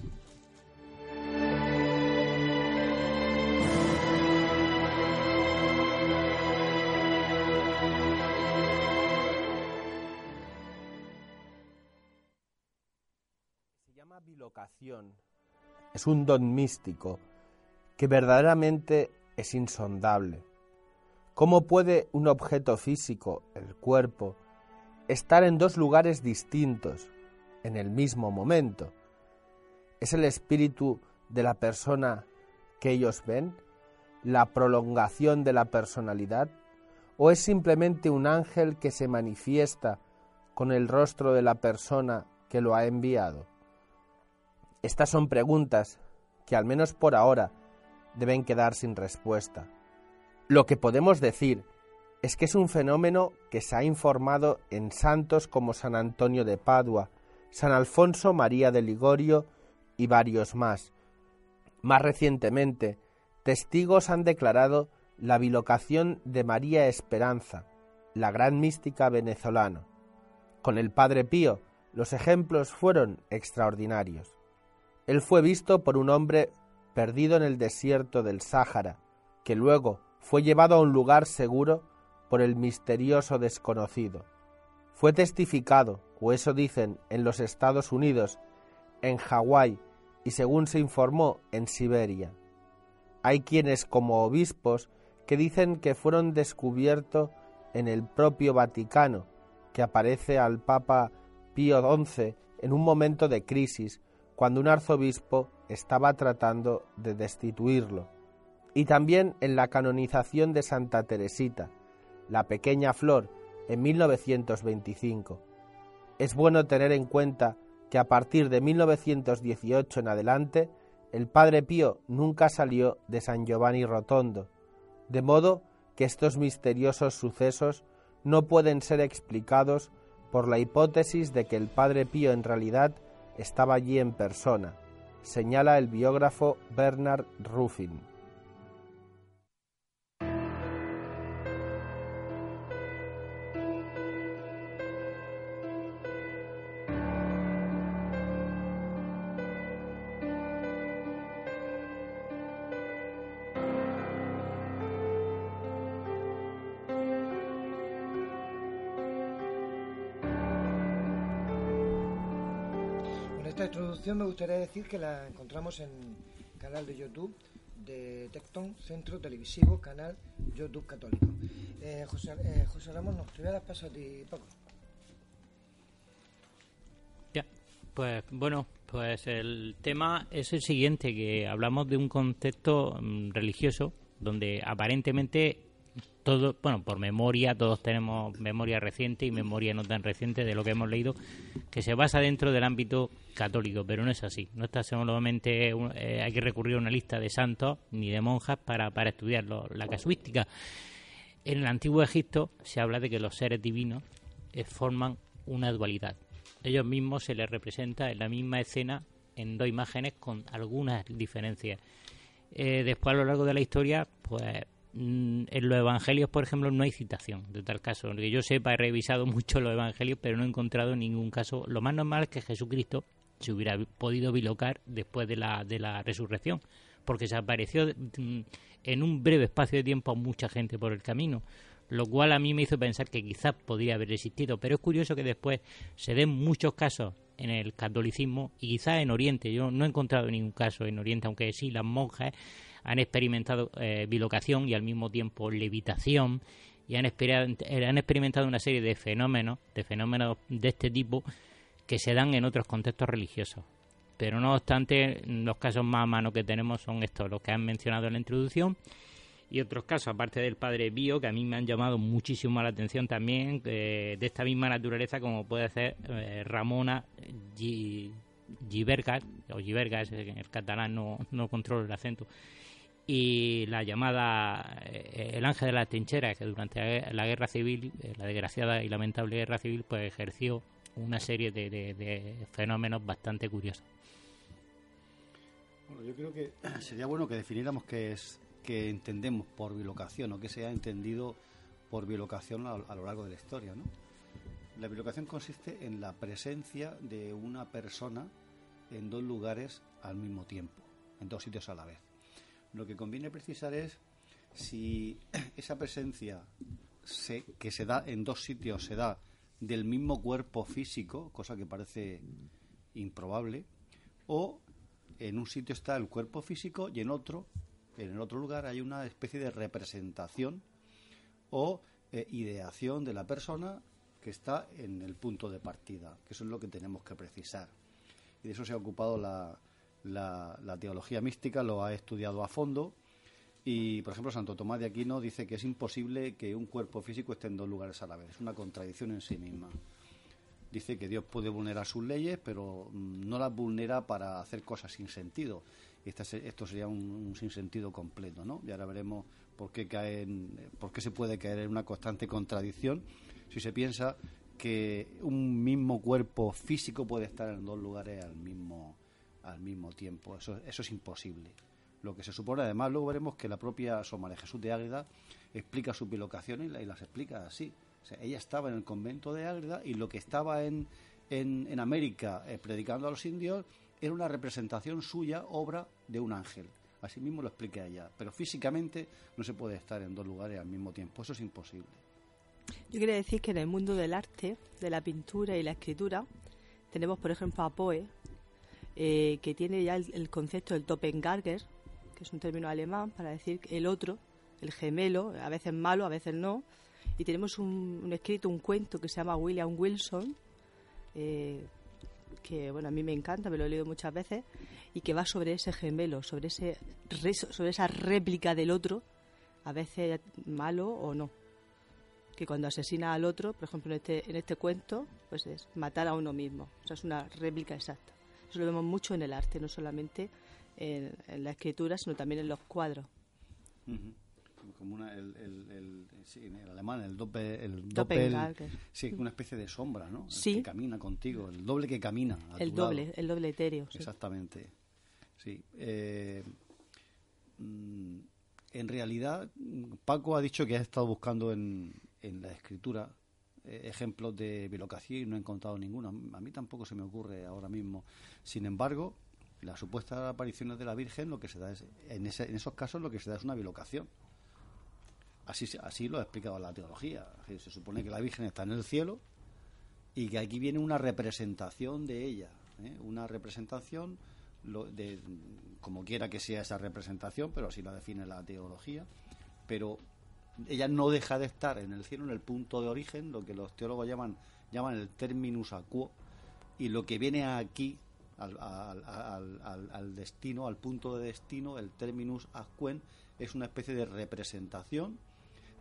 Es un don místico que verdaderamente es insondable. ¿Cómo puede un objeto físico, el cuerpo, estar en dos lugares distintos en el mismo momento? ¿Es el espíritu de la persona que ellos ven? ¿La prolongación de la personalidad? ¿O es simplemente un ángel que se manifiesta con el rostro de la persona que lo ha enviado? Estas son preguntas que, al menos por ahora, deben quedar sin respuesta. Lo que podemos decir es que es un fenómeno que se ha informado en santos como San Antonio de Padua, San Alfonso María de Ligorio y varios más. Más recientemente, testigos han declarado la bilocación de María Esperanza, la gran mística venezolana. Con el Padre Pío, los ejemplos fueron extraordinarios. Él fue visto por un hombre perdido en el desierto del Sáhara, que luego fue llevado a un lugar seguro por el misterioso desconocido. Fue testificado, o eso dicen, en los Estados Unidos, en Hawái y según se informó, en Siberia. Hay quienes, como obispos, que dicen que fueron descubiertos en el propio Vaticano, que aparece al Papa Pío XI en un momento de crisis, cuando un arzobispo estaba tratando de destituirlo, y también en la canonización de Santa Teresita, la pequeña flor, en 1925. Es bueno tener en cuenta que a partir de 1918 en adelante, el Padre Pío nunca salió de San Giovanni Rotondo, de modo que estos misteriosos sucesos no pueden ser explicados por la hipótesis de que el Padre Pío en realidad estaba allí en persona, señala el biógrafo Bernard Ruffin. Me gustaría decir que la encontramos en canal de YouTube de Tecton, Centro Televisivo, canal YouTube Católico. Eh, José, eh, José, Ramón, nos primeras paso a ti, poco. Ya, pues bueno, pues el tema es el siguiente, que hablamos de un contexto mm, religioso donde aparentemente todo, bueno, por memoria, todos tenemos memoria reciente y memoria no tan reciente de lo que hemos leído, que se basa dentro del ámbito católico, pero no es así. No está solamente eh, hay que recurrir a una lista de santos ni de monjas para, para estudiar la casuística. En el antiguo Egipto se habla de que los seres divinos eh, forman una dualidad. Ellos mismos se les representa en la misma escena en dos imágenes con algunas diferencias. Eh, después a lo largo de la historia, pues en los evangelios, por ejemplo, no hay citación de tal caso. Que yo sepa, he revisado mucho los evangelios, pero no he encontrado ningún caso. Lo más normal es que Jesucristo se hubiera podido bilocar después de la, de la resurrección, porque se apareció mm, en un breve espacio de tiempo a mucha gente por el camino, lo cual a mí me hizo pensar que quizás podría haber existido, pero es curioso que después se den muchos casos en el catolicismo y quizás en Oriente. Yo no he encontrado ningún caso en Oriente, aunque sí las monjas han experimentado eh, bilocación y al mismo tiempo levitación y han, han experimentado una serie de fenómenos, de fenómenos de este tipo que se dan en otros contextos religiosos. Pero no obstante, los casos más a mano que tenemos son estos, los que han mencionado en la introducción, y otros casos, aparte del padre Bío, que a mí me han llamado muchísimo la atención también, eh, de esta misma naturaleza, como puede ser eh, Ramona Giverga, o Giverga, en el catalán no, no controlo el acento, y la llamada eh, el ángel de la trinchera que durante la guerra civil eh, la desgraciada y lamentable guerra civil pues ejerció una serie de, fenómenos bastante curiosos bueno yo creo que sería bueno que definiéramos qué es que entendemos por bilocación o qué se ha entendido por bilocación a, a lo largo de la historia ¿no? la bilocación consiste en la presencia de una persona en dos lugares al mismo tiempo en dos sitios a la vez lo que conviene precisar es si esa presencia que se da en dos sitios se da del mismo cuerpo físico, cosa que parece improbable, o en un sitio está el cuerpo físico y en otro, en el otro lugar, hay una especie de representación o eh, ideación de la persona que está en el punto de partida, que eso es lo que tenemos que precisar. Y de eso se ha ocupado la, la, teología mística lo ha estudiado a fondo y, por ejemplo, Santo Tomás de Aquino dice que es imposible que un cuerpo físico esté en dos lugares a la vez. Es una contradicción en sí misma. dice que Dios puede vulnerar sus leyes, pero mm, no las vulnera para hacer cosas sin sentido. Esto sería un, un, sinsentido completo, ¿no? Y ahora veremos por qué, por qué se puede caer en una constante contradicción si se piensa que un mismo cuerpo físico puede estar en dos lugares al mismo, al mismo tiempo. Eso, eso es imposible. Lo que se supone, además, luego veremos que la propia de Jesús de Ágreda explica sus bilocaciones y las explica así ella estaba en el convento de Ágreda y lo que estaba en, en, América eh, predicando a los indios era una representación suya, obra de un ángel. Así mismo lo expliqué allá. Pero físicamente no se puede estar en dos lugares al mismo tiempo. Eso es imposible. Yo quería decir que en el mundo del arte, de la pintura y la escritura, tenemos, por ejemplo, a Poe, eh, que tiene ya el, concepto del Doppelganger, que es un término alemán para decir el otro, el gemelo, a veces malo, a veces no, y tenemos un, escrito, un cuento que se llama William Wilson, eh, que bueno, a mí me encanta, me lo he leído muchas veces, y que va sobre ese gemelo, sobre, ese, sobre esa réplica del otro, a veces malo o no. Que cuando asesina al otro, por ejemplo en este, en este cuento, pues es matar a uno mismo. O sea, es una réplica exacta. Eso lo vemos mucho en el arte, no solamente en, la escritura, sino también en los cuadros como una, el, el, en el alemán, el doble, el doppel, sí, una especie de sombra, ¿no? Sí. que camina contigo, el doble que camina. el doble, el doble etéreo. Exactamente, sí. Eh, mm, en realidad, Paco ha dicho que ha estado buscando en, en la escritura ejemplos de bilocación y no ha encontrado ninguno. A mí tampoco se me ocurre ahora mismo. Sin embargo, las supuestas apariciones de la Virgen, lo que se da es, en, ese, en esos casos, lo que se da es una bilocación. Así, así lo ha explicado la teología. Se supone que la Virgen está en el cielo y que aquí viene una representación de ella, ¿eh? una representación de como quiera que sea esa representación, pero así la define la teología. Pero ella no deja de estar en el cielo, en el punto de origen, lo que los teólogos llaman, llaman el terminus aquo, y lo que viene aquí al, al, al, destino, al punto de destino, el terminus aquen, es una especie de representación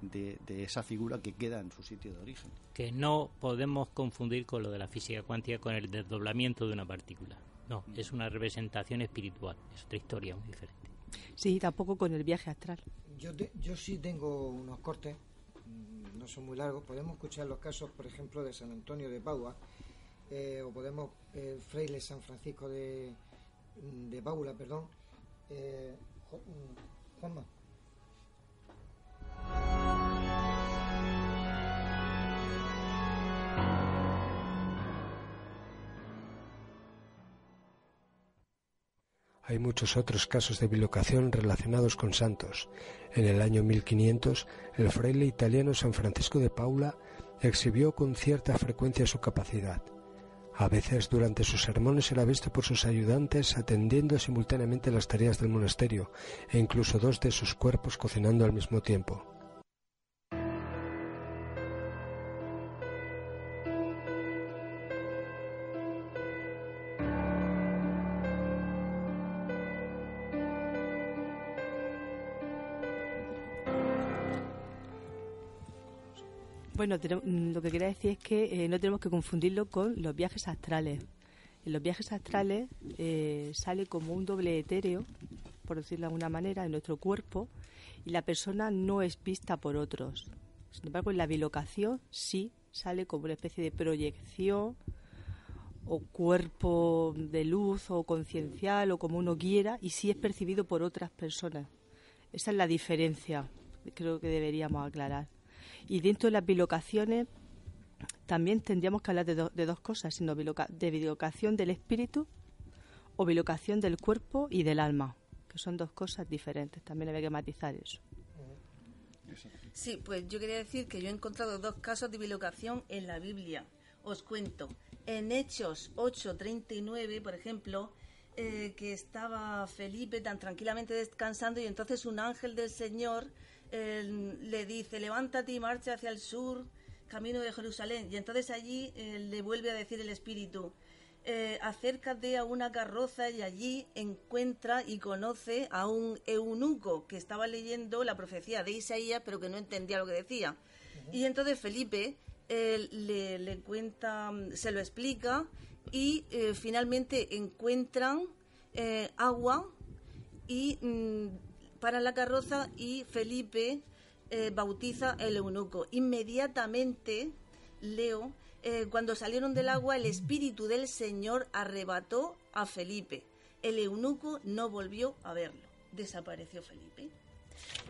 de, esa figura que queda en su sitio de origen. Que no podemos confundir con lo de la física cuántica con el desdoblamiento de una partícula. No, mm. es una representación espiritual, es otra historia muy diferente. Sí, tampoco con el viaje astral. Yo, yo sí tengo unos cortes, mm, no son muy largos. Podemos escuchar los casos, por ejemplo, de San Antonio de Padua, eh, o podemos, eh, Fraile San Francisco de, de Paula, perdón. Eh, Juanma. Hay muchos otros casos de bilocación relacionados con santos. En el año 1500, el fraile italiano San Francisco de Paula exhibió con cierta frecuencia su capacidad. A veces durante sus sermones era visto por sus ayudantes atendiendo simultáneamente las tareas del monasterio e incluso dos de sus cuerpos cocinando al mismo tiempo. Bueno, mm, lo que quería decir es que eh, no tenemos que confundirlo con los viajes astrales. En los viajes astrales eh, sale como un doble etéreo, por decirlo de alguna manera, en nuestro cuerpo y la persona no es vista por otros. Sin embargo, en la bilocación sí sale como una especie de proyección o cuerpo de luz o conciencial o como uno quiera y sí es percibido por otras personas. Esa es la diferencia, creo que deberíamos aclarar. Y dentro de las bilocaciones también tendríamos que hablar de, de dos cosas, sino de bilocación del espíritu o bilocación del cuerpo y del alma, que son dos cosas diferentes. También hay que matizar eso. Sí, pues yo quería decir que yo he encontrado dos casos de bilocación en la Biblia. Os cuento. En Hechos 8:39, por ejemplo, eh, que estaba Felipe tan tranquilamente descansando y entonces un ángel del Señor le dice, levántate y marcha hacia el sur, camino de Jerusalén. Y entonces allí le vuelve a decir el Espíritu, eh, acércate a una carroza y allí encuentra y conoce a un eunuco que estaba leyendo la profecía de Isaías pero que no entendía lo que decía. Y entonces Felipe él le, le cuenta, se lo explica y eh, finalmente encuentran eh, agua y mm, para la carroza y Felipe eh, bautiza el eunuco. Inmediatamente, Leo, eh, cuando salieron del agua, el espíritu del Señor arrebató a Felipe. El eunuco no volvió a verlo. Desapareció Felipe.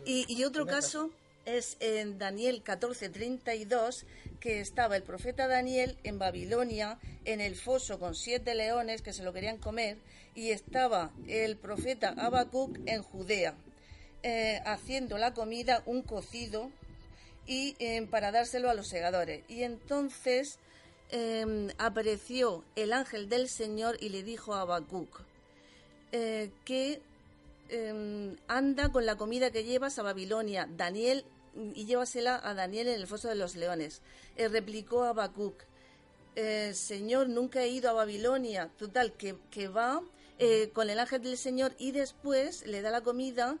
Y, y otro caso es en Daniel 14:32, que estaba el profeta Daniel en Babilonia, en el foso con siete leones que se lo querían comer, y estaba el profeta Habacuc en Judea, eh, haciendo la comida, un cocido, y eh, para dárselo a los segadores. Y entonces eh, apareció el ángel del Señor y le dijo a Habacuc eh, que eh, anda con la comida que llevas a Babilonia. Daniel y llévasela a Daniel en el foso de los leones. Eh, replicó a Habacuc, Señor, nunca he ido a Babilonia. Total, que, que va eh, con el ángel del Señor y después le da la comida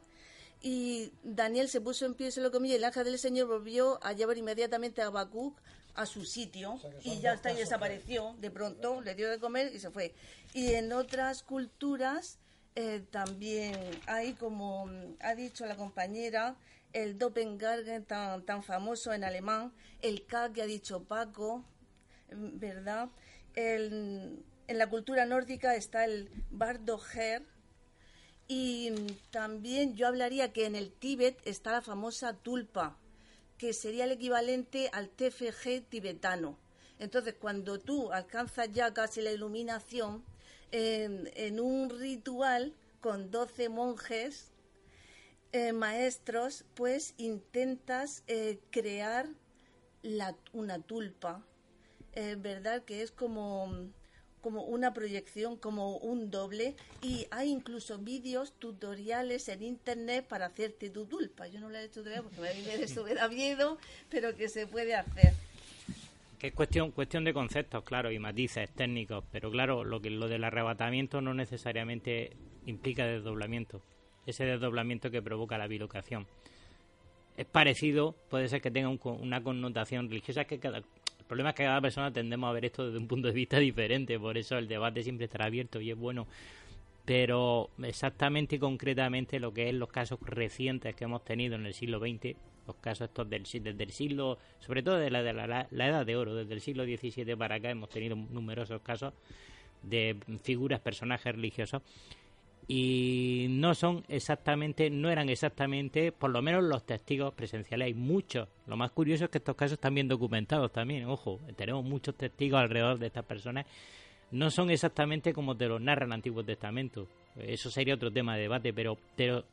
y Daniel se puso en pie y se lo comió y el ángel del Señor volvió a llevar inmediatamente a Habacuc a su sitio y ya está y desapareció de pronto, le dio de comer y se fue. Y en otras culturas eh, también hay, como mm, ha dicho la compañera, el Doppelganger tan, tan famoso en alemán, el K que ha dicho Paco, mm, ¿verdad? El- en la cultura nórdica está el Bardoher y también yo hablaría que en el Tíbet está la famosa tulpa, que sería el equivalente al TFG tibetano. Entonces, cuando tú alcanzas ya casi la iluminación, en, un ritual con 12 monjes, eh, maestros, pues intentas eh, crear la- una tulpa, ¿verdad? Que es como, como una proyección, como un doble, y hay incluso vídeos, tutoriales en internet para hacerte tu tulpa. Yo no lo he hecho todavía porque me viene de da miedo, pero que se puede hacer. Es cuestión, cuestión de conceptos, claro, y matices técnicos, pero claro, lo que lo del arrebatamiento no necesariamente implica desdoblamiento, ese desdoblamiento que provoca la bilocación. Es parecido, puede ser que tenga un una connotación religiosa, que cada, problema es que cada persona tendemos a ver esto desde un punto de vista diferente, por eso el debate siempre estará abierto y es bueno. Pero exactamente y concretamente lo que es los casos recientes que hemos tenido en el siglo XX, los casos estos del, desde el siglo, sobre todo de la, de la- la edad de oro, desde el siglo XVII para acá hemos tenido numerosos casos de figuras, personajes religiosos y no son exactamente, no eran exactamente, por lo menos los testigos presenciales, hay muchos. Lo más curioso es que estos casos están bien documentados también, ojo, tenemos muchos testigos alrededor de estas personas. No son exactamente como te los narra el Antiguo Testamento. Eso sería otro tema de debate, pero, pero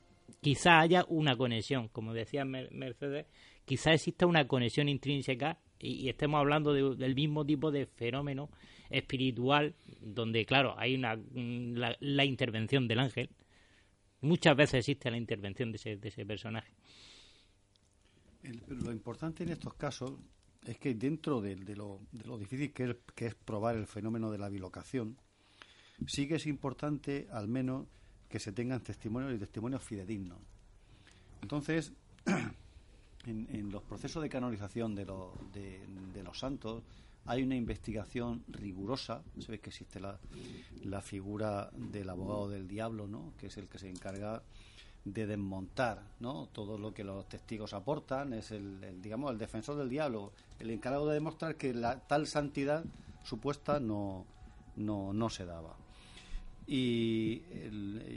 quizá haya una conexión, como decía Mer- Mercedes, quizá exista una conexión intrínseca y, estemos hablando de- del mismo tipo de fenómeno espiritual donde, claro, hay una mm, la, intervención del ángel. Muchas veces existe la intervención de ese, de ese personaje. Lo importante en estos casos es que dentro de, lo, de lo difícil que es, que es probar el fenómeno de la bilocación, sí que es importante al menos que se tengan testimonios y testimonios fidedignos. Entonces, en, los procesos de canonización de, de, de los santos hay una investigación rigurosa. Sabéis que existe la, la figura del abogado del diablo, ¿no? que es el que se encarga de desmontar ¿no? todo lo que los testigos aportan, es el, digamos el defensor del diablo, el encargado de demostrar que la tal santidad supuesta no, no, no se daba. Y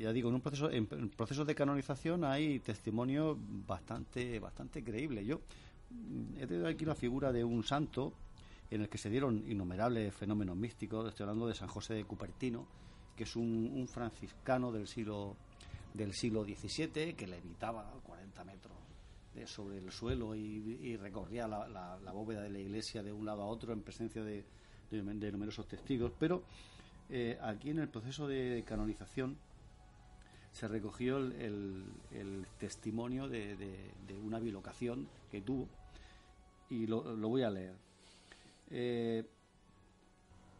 ya digo, en un proceso, procesos de canonización hay testimonios bastante, bastante creíbles. Yo he tenido aquí la figura de un santo en el que se dieron innumerables fenómenos místicos. Estoy hablando de San José de Cupertino, que es un, franciscano del siglo del siglo XVII que levitaba 40 metros sobre el suelo y, recorría la, bóveda de la iglesia de un lado a otro en presencia de, de- numerosos testigos. Pero eh, aquí en el proceso de canonización se recogió el, testimonio de, una bilocación que tuvo y lo voy a leer. Eh,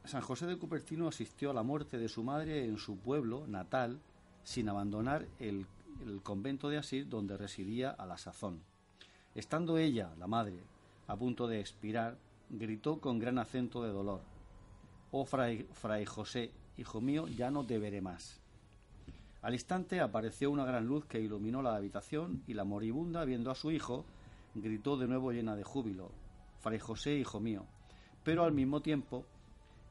San José de Cupertino asistió a la muerte de su madre en su pueblo natal sin abandonar el, convento de Asís donde residía a la sazón. Estando ella, la madre, a punto de expirar, gritó con gran acento de dolor. Oh fray, fray José, hijo mío, ya no te veré más. Al instante apareció una gran luz que iluminó la habitación y la moribunda, viendo a su hijo, gritó de nuevo llena de júbilo, Fray José, hijo mío. Pero al mismo tiempo,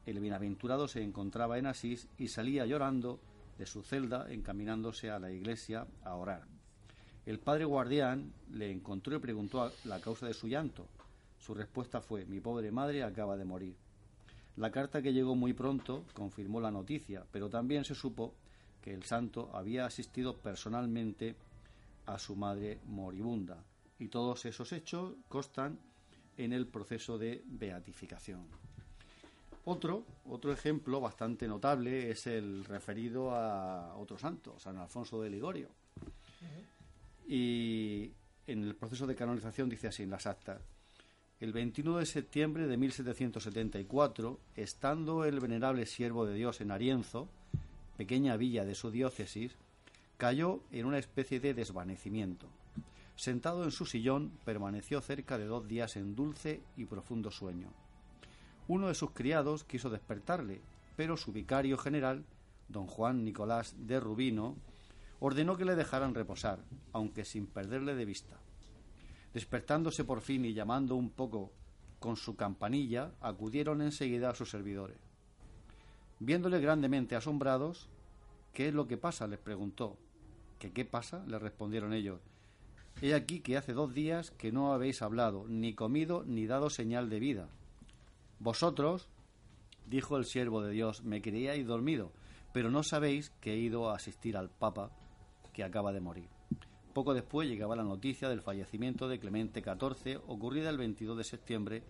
el bienaventurado se encontraba en Asís y salía llorando de su celda encaminándose a la iglesia a orar. El padre guardián le encontró y preguntó la causa de su llanto. Su respuesta fue, mi pobre madre acaba de morir. La carta que llegó muy pronto confirmó la noticia, pero también se supo que el santo había asistido personalmente a su madre moribunda, y todos esos hechos constan en el proceso de beatificación. Otro, otro ejemplo bastante notable es el referido a otro santo, San Alfonso de Ligorio. Y en el proceso de canonización dice así en las actas. El 21 de septiembre de 1774, estando el venerable siervo de Dios en Arienzo, pequeña villa de su diócesis, cayó en una especie de desvanecimiento. Sentado en su sillón, permaneció cerca de dos días en dulce y profundo sueño. Uno de sus criados quiso despertarle, pero su vicario general, don Juan Nicolás de Rubino, ordenó que le dejaran reposar, aunque sin perderle de vista. Despertándose por fin y llamando un poco con su campanilla, acudieron enseguida a sus servidores. Viéndole grandemente asombrados, ¿qué es lo que pasa? les preguntó. ¿Qué qué pasa? le respondieron ellos. He aquí que hace dos días que no habéis hablado, ni comido, ni dado señal de vida. Vosotros, dijo el siervo de Dios, me creíais dormido, pero no sabéis que he ido a asistir al Papa que acaba de morir. Poco después llegaba la noticia del fallecimiento de Clemente XIV, ocurrida el 22 de septiembre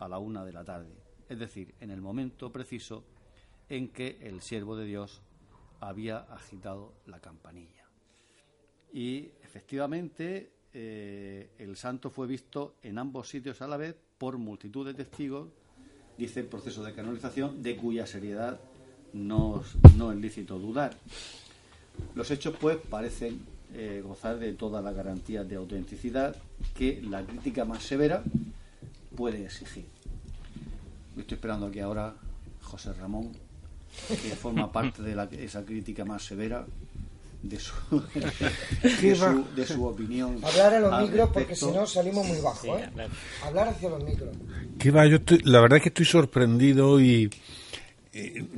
a la una de la tarde, es decir, en el momento preciso en que el siervo de Dios había agitado la campanilla. Y efectivamente eh, el santo fue visto en ambos sitios a la vez por multitud de testigos, dice el proceso de canonización, de cuya seriedad no, no es lícito dudar. Los hechos, pues, parecen eh, gozar de todas las garantías de autenticidad que la crítica más severa puede exigir. Estoy esperando aquí ahora José Ramón que forma parte de la, esa crítica más severa de su, de su, opinión. Hablar a los micros porque si no salimos muy bajo. ¿eh? Hablar hacia los micros. ¿Qué va? Yo la verdad es que estoy sorprendido y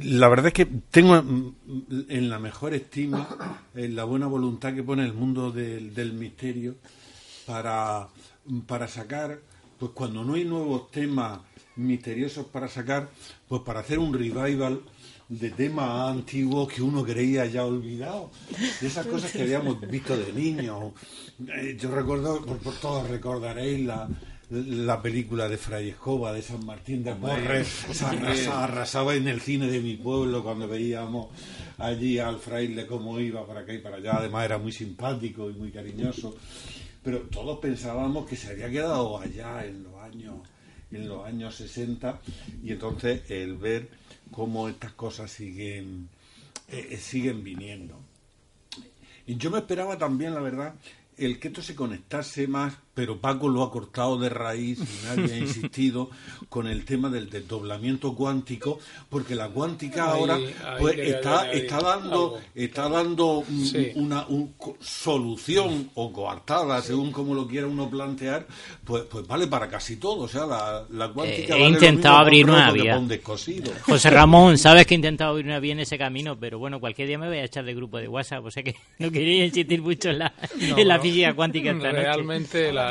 la verdad es que tengo en la mejor estima en la buena voluntad que pone el mundo del, del misterio para, para sacar, pues cuando no hay nuevos temas misteriosos para sacar, pues para hacer un revival de temas antiguos que uno creía ya olvidado, de esas cosas que habíamos visto de niños. Eh, yo recuerdo, por, todos recordaréis la, la película de Fray Escoba de San Martín de Porres, arrasaba, en el cine de mi pueblo cuando veíamos allí al fraile cómo iba para acá y para allá, además era muy simpático y muy cariñoso, pero todos pensábamos que se había quedado allá en los años en los años 60 y entonces el ver cómo estas cosas siguen, eh, eh, siguen viniendo. Y yo me esperaba también, la verdad, el que esto se conectase más, pero Paco lo ha cortado de raíz y nadie ha insistido con el tema del desdoblamiento cuántico, porque la cuántica ahora pues, está, está dando está dando una solución o coartada, según como lo quiera uno plantear, pues, pues vale para casi todo. O sea, la, la cuántica he intentado abrir una vía. José Ramón, sabes que he intentado abrir una vía en ese camino, pero bueno, cualquier día me voy a echar de grupo de WhatsApp, o sea que no quería insistir mucho en la, en la física cuántica realmente La,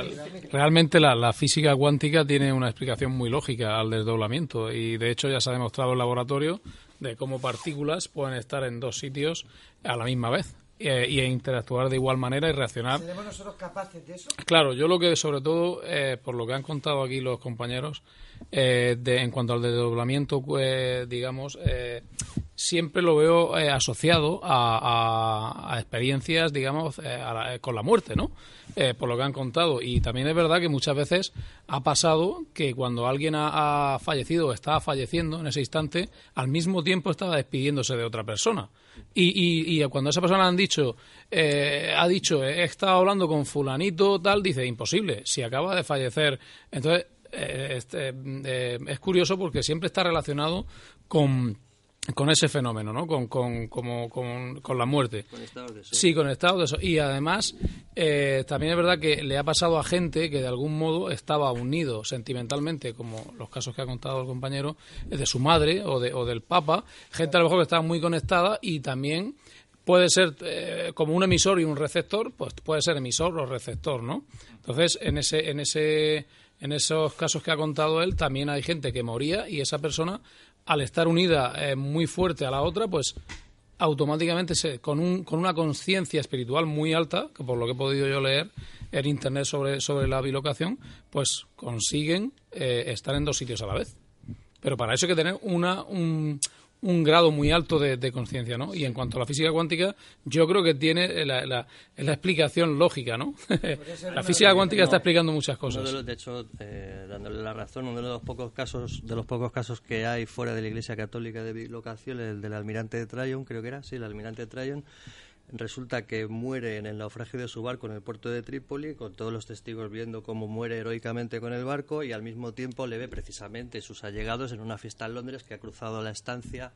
realmente la, física cuántica tiene una explicación muy lógica al desdoblamiento y de hecho ya se ha demostrado en laboratorio de cómo partículas pueden estar en dos sitios a la misma vez eh, y interactuar de igual manera y reaccionar. ¿Seremos nosotros capaces de eso? Claro, yo lo que sobre todo, eh, por lo que han contado aquí los compañeros, eh, de, en cuanto al desdoblamiento, digamos, siempre lo veo asociado a, experiencias, digamos, con la muerte, ¿no? por lo que han contado. Y también es verdad que muchas veces ha pasado que cuando alguien ha, ha fallecido o está falleciendo en ese instante, al mismo tiempo estaba despidiéndose de otra persona. Y, y, cuando esa persona han dicho, eh, ha dicho, he estado hablando con fulanito, tal, dice, imposible, si acaba de fallecer. Entonces, eh, este, eh, es curioso porque siempre está relacionado con con ese fenómeno, ¿no? Con, con, como, con, con la muerte. Conectados de eso. Sí, conectados de eso. Y además, eh, también es verdad que le ha pasado a gente que de algún modo estaba unido sentimentalmente, como los casos que ha contado el compañero, de su madre o, de, o del Papa. Gente a lo mejor que estaba muy conectada y también puede ser eh, como un emisor y un receptor, pues puede ser emisor o receptor, ¿no? Entonces, en ese, en ese, en esos casos que ha contado él, también hay gente que moría y esa persona, al estar unida eh, muy fuerte a la otra, pues automáticamente se, con, un, con una conciencia espiritual muy alta, que por lo que he podido yo leer en internet sobre, sobre la bilocación, pues consiguen eh, estar en dos sitios a la vez. Pero para eso hay que tener una, un, un grado muy alto de, de conciencia, ¿no? Y en cuanto a la física cuántica, yo creo que tiene la, la, la explicación lógica, ¿no? la física cuántica está explicando muchas de, cosas. los, de hecho, eh, dándole la razón, uno de los pocos casos de los pocos casos que hay fuera de la Iglesia Católica de bilocación, el del almirante de Tryon, creo que era, sí, el almirante de Tryon, resulta que muere en el naufragio de su barco en el puerto de Trípoli, con todos los testigos viendo cómo muere heroicamente con el barco y al mismo tiempo le ve precisamente sus allegados en una fiesta en Londres que ha cruzado la estancia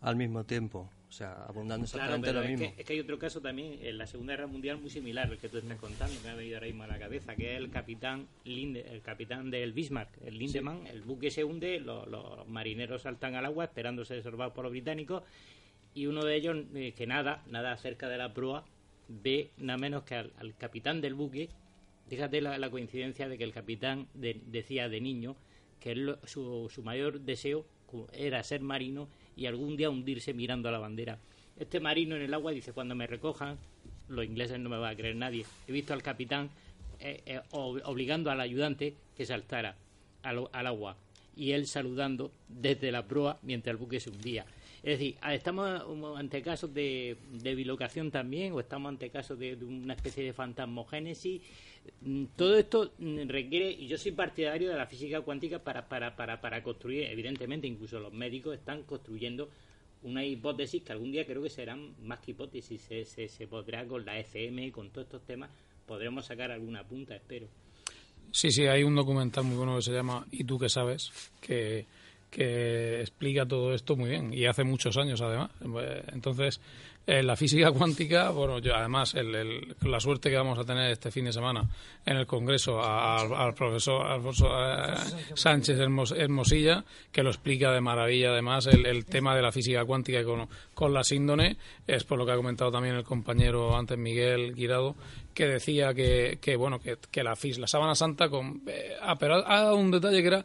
al mismo tiempo. O sea, abundando Claro, exactamente pero lo es mismo. que, es que hay otro caso también en la Segunda Guerra Mundial muy similar, el que tú estás contando, que me ha venido ahora mismo a la cabeza, que es el capitán Linde, el capitán del Bismarck, el Lindemann, el buque se hunde, lo- los marineros saltan al agua esperando ser por los británicos y uno de ellos eh, que nada, nada cerca de la proa, ve nada menos que al, capitán del buque, fíjate la, la coincidencia de que el capitán de- decía de niño que su, su mayor deseo era ser marino y algún día hundirse mirando a la bandera. Este marino en el agua dice, cuando me recojan, los ingleses no me va a creer nadie. He visto al capitán eh, eh, ob- obligando al ayudante que saltara al, al agua y él saludando desde la proa mientras el buque se hundía. Es decir, ah, ¿estamos ante casos de, de bilocación también o estamos ante casos de, una especie de fantasmogénesis? Mm, Todo esto mm, requiere, y yo soy partidario de la física cuántica para, para, para, para construir, evidentemente, incluso los médicos están construyendo una hipótesis que algún día creo que serán más que hipótesis, se, se, se podrá con la FM con todos estos temas, podremos sacar alguna punta, espero. Sí, sí, hay un documental muy bueno que se llama ¿Y tú qué sabes? que, que explica todo esto muy bien y hace muchos años además. Entonces, eh, la física cuántica, bueno, yo además el- el- la suerte que vamos a tener este fin de semana en el Congreso a- al, profesor Alfonso eh, Sánchez Hermos- Hermosilla, que lo explica de maravilla además el, tema de la física cuántica con, con la síndone, es por lo que ha comentado también el compañero antes Miguel Guirado, que decía que, que bueno, que, que la, fis- la sábana santa con... eh, ah, pero ha dado un detalle que era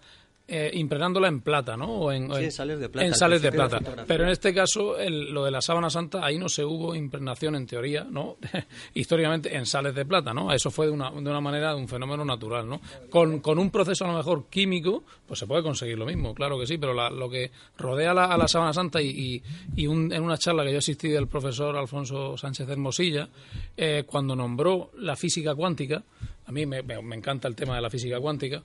eh, impregnándola en plata, ¿no? O en, Sí, en- sales de plata, En al sales de plata. Pero en este caso, el- lo de la sábana santa, ahí no se hubo impregnación en teoría, ¿no? Históricamente en sales de plata, ¿no? Eso fue de una, de una manera, de un fenómeno natural, ¿no? Con, con un proceso a lo mejor químico, pues se puede conseguir lo mismo, claro que sí, pero la- lo que rodea la- a la sábana santa y, y- y un- en una charla que yo asistí del profesor Alfonso Sánchez Hermosilla, eh, cuando nombró la física cuántica, a mí me- me- me encanta el tema de la física cuántica,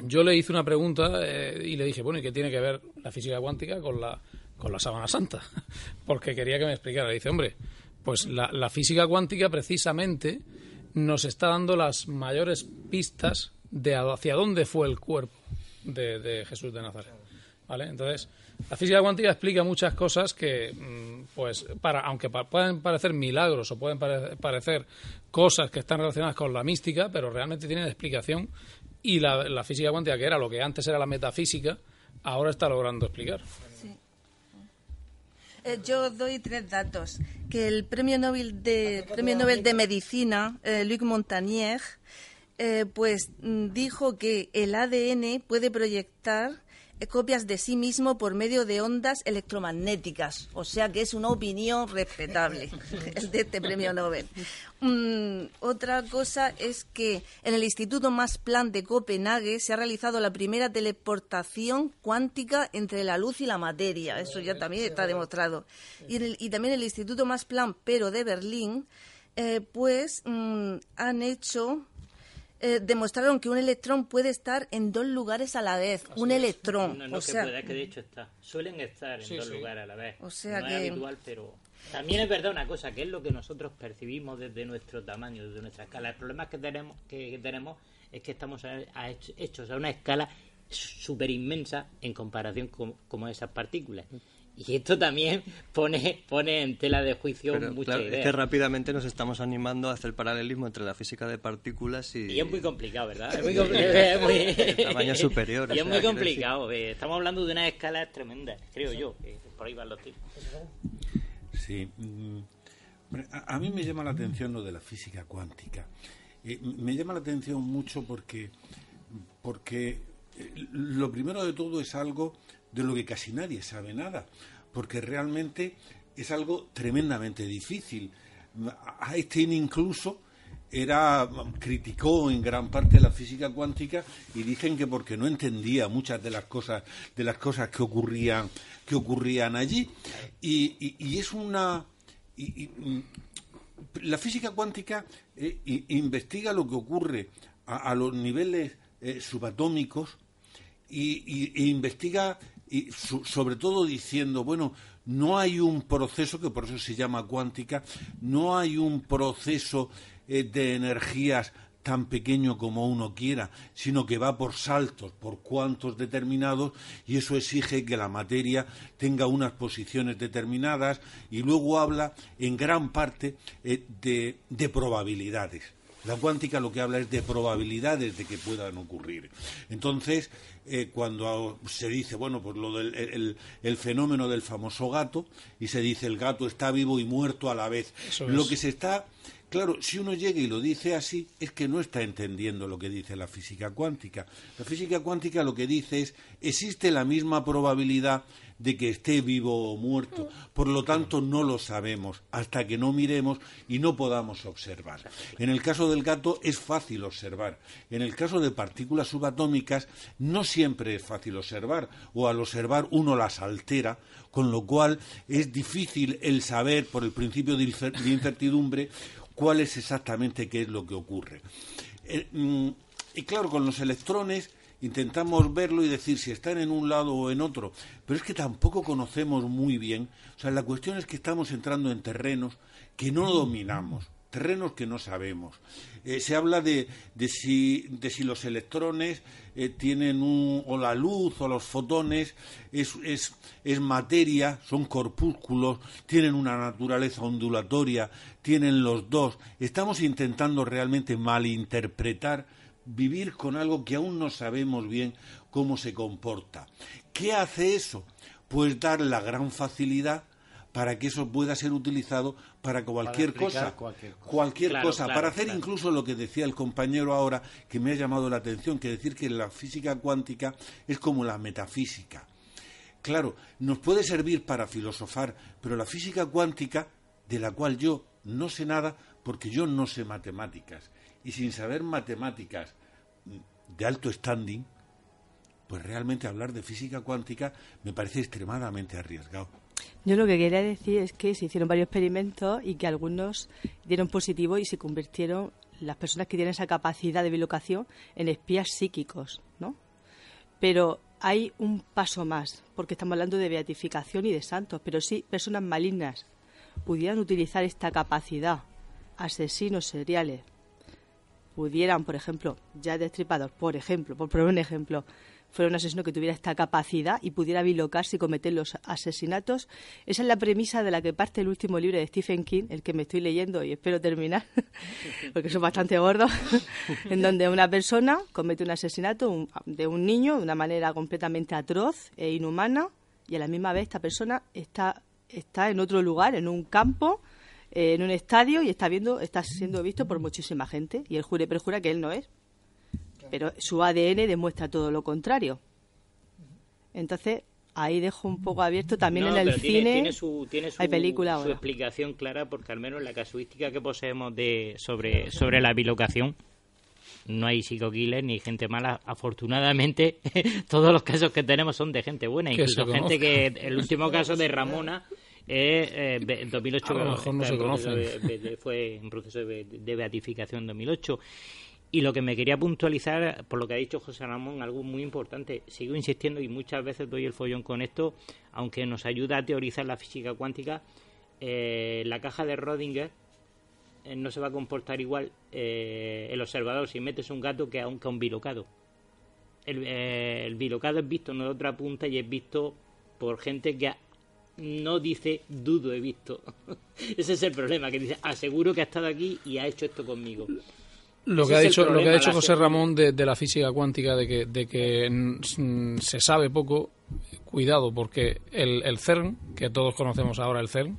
yo le hice una pregunta eh, y le dije, bueno, ¿y qué tiene que ver la física cuántica con la, con la sábana santa? Porque quería que me explicara. Le dice, hombre, pues la, física cuántica precisamente nos está dando las mayores pistas de hacia dónde fue el cuerpo de, de Jesús de Nazaret. Entonces, la física cuántica explica muchas cosas que, mm, pues, para, aunque pa- pueden parecer milagros o pueden pare- parecer cosas que están relacionadas con la mística, pero realmente tienen explicación y la, la física cuántica, que era lo que antes era la metafísica, ahora está logrando explicar. Eh, yo doy tres datos. Que el premio Nobel de, premio Nobel de Medicina, eh, Luc Montagnier, eh, pues mm, dijo que el ADN puede proyectar copias de sí mismo por medio de ondas electromagnéticas. O sea que es una opinión respetable el de este premio Nobel. Mm, otra cosa es que en el Instituto Max Planck de Copenhague se ha realizado la primera teleportación cuántica entre la luz y la materia. Eso ya también está demostrado. Y, el- y también el Instituto Max Planck, pero de Berlín, eh, pues mm, han hecho eh, demostraron que un electrón puede estar en dos lugares a la vez. un electrón. No, no o que sea, pueda, es que de hecho está. Suelen estar en Sí, dos sí. lugares a la vez. O sea no que- es habitual, pero... También es verdad una cosa, que es lo que nosotros percibimos desde nuestro tamaño, desde nuestra escala. El problema que tenemos, que tenemos es que estamos a- a hech- hechos a una escala súper inmensa en comparación con como esas partículas. Y esto también pone, pone en tela de juicio Pero, muchas claro, es ideas. que rápidamente nos estamos animando a hacer paralelismo entre la física de partículas y... Y es muy complicado, ¿verdad? Es muy complicado. es muy- Tamaño superior, Y es sea, muy complicado. eh, Estamos hablando de unas escalas tremendas, creo yo. que por ahí van los tiros. Sí. mm, A, mí me llama la atención lo de la física cuántica. Eh, me llama la atención mucho porque, porque eh, lo primero de todo es algo de lo que casi nadie sabe nada, porque realmente es algo tremendamente difícil. Einstein incluso era criticó en gran parte la física cuántica y dicen que porque no entendía muchas de las cosas de las cosas que ocurrían que ocurrían allí y, es una mm, la física cuántica eh, investiga lo que ocurre a, los niveles eh, subatómicos y- e investiga y sobre todo diciendo bueno no hay un proceso que por eso se llama cuántica no hay un proceso eh, de energías tan pequeño como uno quiera, sino que va por saltos, por cuantos determinados, y eso exige que la materia tenga unas posiciones determinadas, y luego habla en gran parte eh, de, de probabilidades. La cuántica lo que habla es de probabilidades de que puedan ocurrir. Entonces, eh, cuando se dice, bueno, pues lo del el, el fenómeno del famoso gato, y se dice el gato está vivo y muerto a la vez, Eso lo es. que se está Claro, si uno llega y lo dice así, es que no está entendiendo lo que dice la física cuántica. La física cuántica lo que dice es, existe la misma probabilidad de que esté vivo o muerto. Por lo tanto, no lo sabemos hasta que no miremos y no podamos observar. En el caso del gato es fácil observar. En el caso de partículas subatómicas no siempre es fácil observar o al observar uno las altera, con lo cual es difícil el saber por el principio de incer- de incertidumbre cuál es exactamente qué es lo que ocurre. Eh, mm, y claro, con los electrones intentamos verlo y decir si están en un lado o en otro, pero es que tampoco conocemos muy bien. O sea, la cuestión es que estamos entrando en terrenos que no dominamos, terrenos que no sabemos. Eh, se habla de, de, si, de si los electrones eh, tienen un, o la luz o los fotones es, es, es materia, son corpúsculos, tienen una naturaleza ondulatoria, tienen los dos. Estamos intentando realmente malinterpretar, vivir con algo que aún no sabemos bien cómo se comporta. ¿Qué hace eso? Pues dar la gran facilidad para que eso pueda ser utilizado para cualquier cosa, cualquier cosa. cualquier Claro, cosa, claro, para hacer claro. incluso lo que decía el compañero ahora, que me ha llamado la atención, que decir que la física cuántica es como la metafísica. Claro, nos puede servir para filosofar, pero la física cuántica, de la cual yo no sé nada, porque yo no sé matemáticas, y sin saber matemáticas de alto standing, pues realmente hablar de física cuántica me parece extremadamente arriesgado. Yo lo que quería decir es que se hicieron varios experimentos y que algunos dieron positivo y se convirtieron las personas que tienen esa capacidad de bilocación en espías psíquicos, ¿no? Pero hay un paso más, porque estamos hablando de beatificación y de santos, pero sí personas malignas pudieran utilizar esta capacidad, asesinos seriales, pudieran, por ejemplo, ya destripador, por ejemplo, por poner un ejemplo, fuera un asesino que tuviera esta capacidad y pudiera bilocarse y cometer los asesinatos. Esa es la premisa de la que parte el último libro de Stephen King, el que me estoy leyendo y espero terminar, porque son bastante gordos, en donde una persona comete un asesinato de un niño de una manera completamente atroz e inhumana y a la misma vez esta persona está, está en otro lugar, en un campo, eh, en un estadio y está viendo está siendo visto por muchísima gente. Y él jura y perjura que él no es. Pero su ADN demuestra todo lo contrario. Entonces ahí dejo un poco abierto también No, en el tiene- cine tiene su, tiene su, hay película su ahora explicación clara porque al menos la casuística que poseemos de sobre sobre la bilocación no hay psico-killer ni gente mala. Afortunadamente, todos los casos que tenemos son de gente buena. Incluso gente que... El último caso de Ramona eh, be- en 2008. A lo mejor no se en conocen. fue en proceso de, de beatificación en 2008. Y lo que me quería puntualizar, por lo que ha dicho José Ramón, algo muy importante. Sigo insistiendo y muchas veces doy el follón con esto, aunque nos ayuda a teorizar la física cuántica. eh, la caja de Rodinger eh, no se va a comportar igual eh, el observador si metes un gato que a un, que a un bilocado. El, eh, el bilocado es visto en la otra punta y es visto por gente que a- no dice dudo he visto. Ese es el problema, que dice aseguro que ha estado aquí y ha hecho esto conmigo. Lo Ese que, ha dicho, lo que ha dicho José Ramón de, de la física cuántica, de que, de que mm, se sabe poco, cuidado, porque el, el CERN, que todos conocemos ahora el CERN,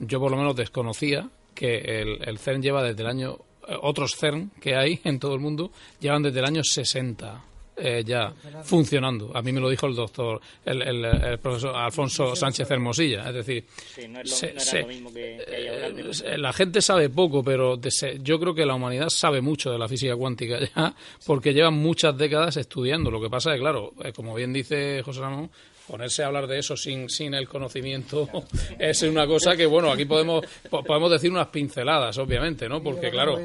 yo por lo menos desconocía que el, el CERN lleva desde el año, eh, otros CERN que hay en todo el mundo, llevan desde el año 60 eh, ya funcionando. A mí me lo dijo el doctor, el, el- el profesor Alfonso Sánchez Hermosilla. Es decir, Sí, no, es lo, se- no era se- lo mismo que, que hay ahora. pero- eh, la gente sabe poco, pero de se- yo creo que la humanidad sabe mucho de la física cuántica ya, porque llevan muchas décadas estudiando. Lo que pasa es que, claro, eh, como bien dice José Ramón, ponerse a hablar de eso sin, sin el conocimiento es una cosa que, bueno, aquí podemos po- podemos decir unas pinceladas, obviamente, ¿no? Porque, claro,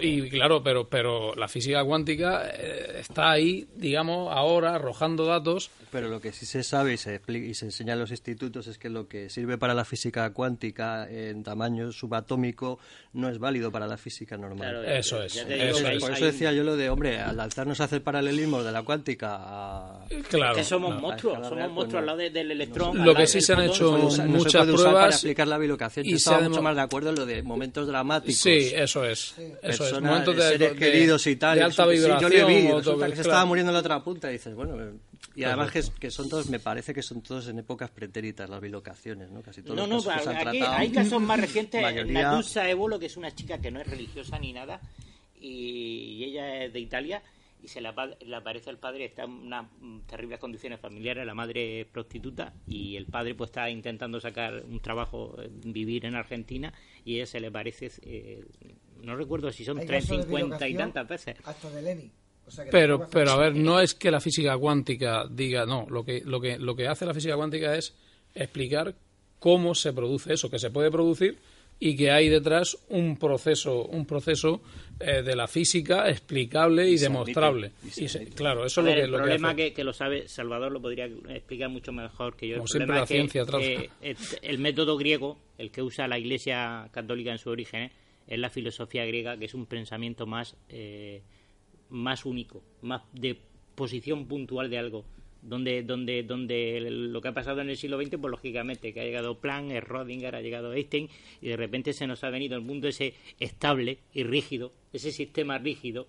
y claro, pero, pero la física cuántica eh, está ahí, digamos, ahora arrojando datos. Pero lo que sí se sabe y se, y se enseña en los institutos es que lo que sirve para la física cuántica en tamaño subatómico no es válido para la física normal. Claro, Eso es, digo eso es. Por eso decía yo lo de, hombre, al lanzarnos a hacer paralelismos de la cuántica a... Claro, que somos no, monstruos, somos real, pues monstruos no. al lado de- del electrón. Lo que sí se han hecho No se muchas puede usar para pruebas explicar la bilocación. y Yo se estaba mucho más de acuerdo en lo de momentos dramáticos. Sí, eso es. Eso es. Personas, Momentos de, seres de- queridos y tal. de alta Sí, sí, vibración. yo le vi, o todo- que se claro. estaba muriendo en la otra punta y dices, bueno, eh, y además que, que son todos, me parece que son todos en épocas pretéritas las bilocaciones, ¿no? Casi todos No, los no, casos se han aquí tratado. hay casos más recientes. mayoría- Natusa Evolo, que es una chica que no es religiosa ni nada, y, y ella es de Italia, y se le, apa- le aparece al padre, está en unas terribles condiciones familiares, la madre es prostituta, y el padre pues está intentando sacar un trabajo, eh, vivir en Argentina, y ella se le parece, eh, no recuerdo si son Hay casos de 350 y tantas veces. Hasta de Lenin. O sea que Pero, pero a ver, no es que la física cuántica diga, no, lo que, lo que, lo que hace la física cuántica es explicar cómo se produce eso, que se puede producir y que hay detrás un proceso, un proceso eh, de la física explicable y, demostrable. admite, y Y se se- claro, eso es lo que, el lo que problema hace. que, que lo sabe Salvador lo podría explicar mucho mejor que yo. Como el siempre, problema la es que, ciencia trata. eh, el, el método griego, el que usa la Iglesia católica en su origen, es la filosofía griega, que es un pensamiento más, eh, más único, más de posición puntual de algo. Donde, donde, donde lo que ha pasado en el siglo XX, pues lógicamente que ha llegado Planck, Schrödinger, ha llegado Einstein, y de repente se nos ha venido el mundo ese estable y rígido, ese sistema rígido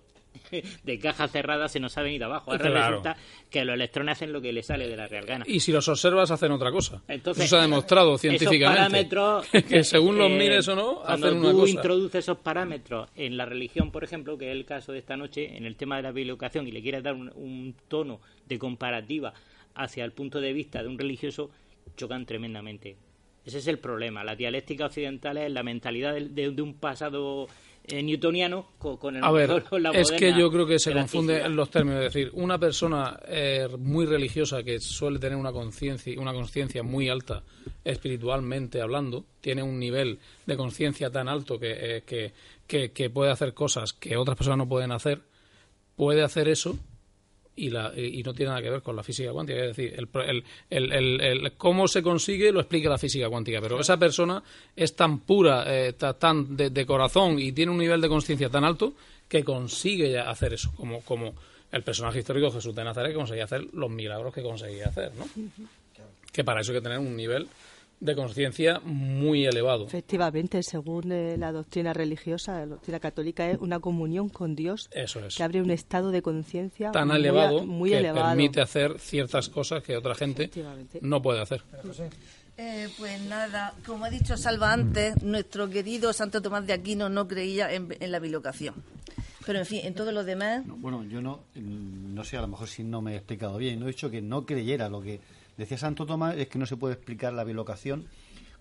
de caja cerrada se nos ha venido abajo. Ahora Claro. resulta que los electrones hacen lo que les sale de la real gana. Y si los observas, hacen otra cosa. Entonces, eso se ha demostrado esos científicamente. parámetros, que según los eh, mires o no, cuando hacen una tú cosa. introduces esos parámetros en la religión, por ejemplo, que es el caso de esta noche, en el tema de la bilocación, y le quieres dar un, un tono de comparativa hacia el punto de vista de un religioso, chocan tremendamente. Ese es el problema. La dialéctica occidental es la mentalidad de un pasado eh, newtoniano con, con el A ver, con la es que yo creo que se confunde elasticidad. en los términos. Es decir, una persona eh, muy religiosa que suele tener una conciencia una conciencia muy alta espiritualmente hablando, tiene un nivel de conciencia tan alto que, eh, que, que, que puede hacer cosas que otras personas no pueden hacer, puede hacer eso y, la, y no tiene nada que ver con la física cuántica. Es decir, el, el, el, el- el cómo se consigue lo explica la física cuántica, pero esa persona es tan pura, eh, ta- tan de, de corazón y tiene un nivel de conciencia tan alto que consigue ya hacer eso, como, como el personaje histórico Jesús de Nazaret que conseguía hacer los milagros que conseguía hacer, ¿no? Que para eso hay que tener un nivel de conciencia muy elevado. Efectivamente, según eh, la doctrina religiosa, la doctrina católica, es una comunión con Dios Eso es. que abre un estado de conciencia Tan muy, elevado muy que elevado. permite hacer ciertas cosas que otra gente Efectivamente. no puede hacer. Eh, pues nada, como ha dicho Salva antes, nuestro querido Santo Tomás de Aquino no creía en, en la bilocación. Pero en fin, en todo lo demás, No, bueno, yo no, no sé, a lo mejor si no me he explicado bien. No he dicho que no creyera. Lo que decía Santo Tomás es que no se puede explicar la bilocación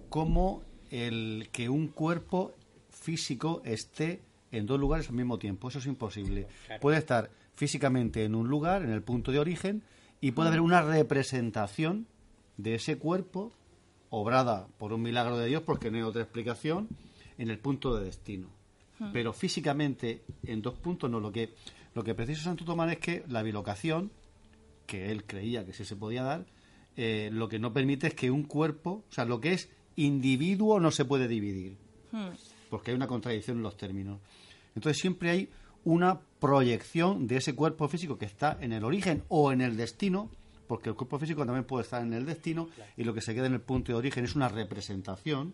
como el que un cuerpo físico esté en dos lugares al mismo tiempo. Eso es imposible. Claro. Puede estar físicamente en un lugar, en el punto de origen, y puede haber una representación de ese cuerpo obrada por un milagro de Dios, porque no hay otra explicación, en el punto de destino. Hmm. Pero físicamente en dos puntos no. Lo que, lo que precisa Santo Tomás es que la bilocación, que él creía que sí se podía dar, eh, lo que no permite es que un cuerpo, o sea, lo que es individuo no se puede dividir, Hmm. porque hay una contradicción en los términos. Entonces siempre hay una proyección de ese cuerpo físico que está en el origen o en el destino, porque el cuerpo físico también puede estar en el destino y lo que se queda en el punto de origen es una representación,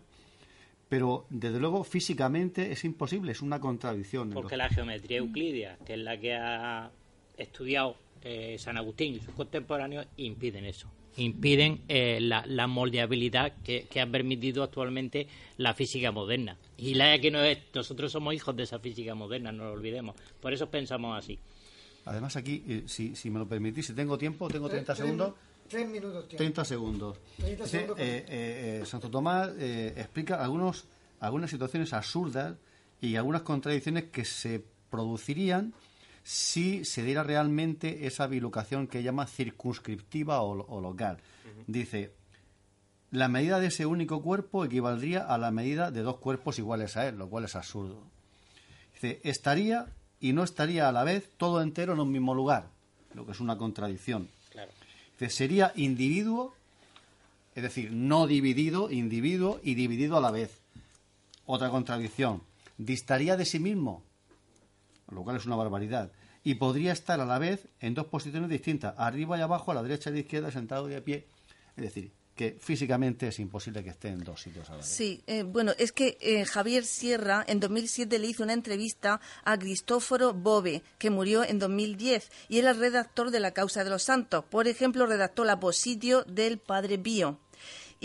pero desde luego físicamente es imposible, es una contradicción. Porque la geometría euclidia, que es la que ha estudiado eh, San Agustín y sus contemporáneos, impiden eso. Impiden eh, la, la moldeabilidad que, que ha permitido actualmente la física moderna. Y la que no es, nosotros somos hijos de esa física moderna, no lo olvidemos. Por eso pensamos así. Además aquí, eh, si, si me lo permitís, si tengo tiempo, tengo 30 segundos. Tres minutos tiene. 30 segundos. 30 Dice, segundos. eh, eh, eh, Santo Tomás eh, explica algunos, algunas situaciones absurdas y algunas contradicciones que se producirían si se diera realmente esa bilocación que llama circunscriptiva o, o local. Dice, la medida de ese único cuerpo equivaldría a la medida de dos cuerpos iguales a él, lo cual es absurdo. Dice, estaría y no estaría a la vez todo entero en un mismo lugar, lo que es una contradicción. Claro. Dice, sería individuo, es decir, no dividido, individuo y dividido a la vez. Otra contradicción. Distaría de sí mismo, lo cual es una barbaridad. Y podría estar a la vez en dos posiciones distintas, arriba y abajo, a la derecha y a la izquierda, sentado y a pie. Es decir, que físicamente es imposible que esté en dos sitios a la vez. Sí, eh, bueno, es que eh, Javier Sierra en 2007 le hizo una entrevista a Cristóforo Bove, que murió en 2010, y era el redactor de la Causa de los Santos. Por ejemplo, redactó la Positio del Padre Pío.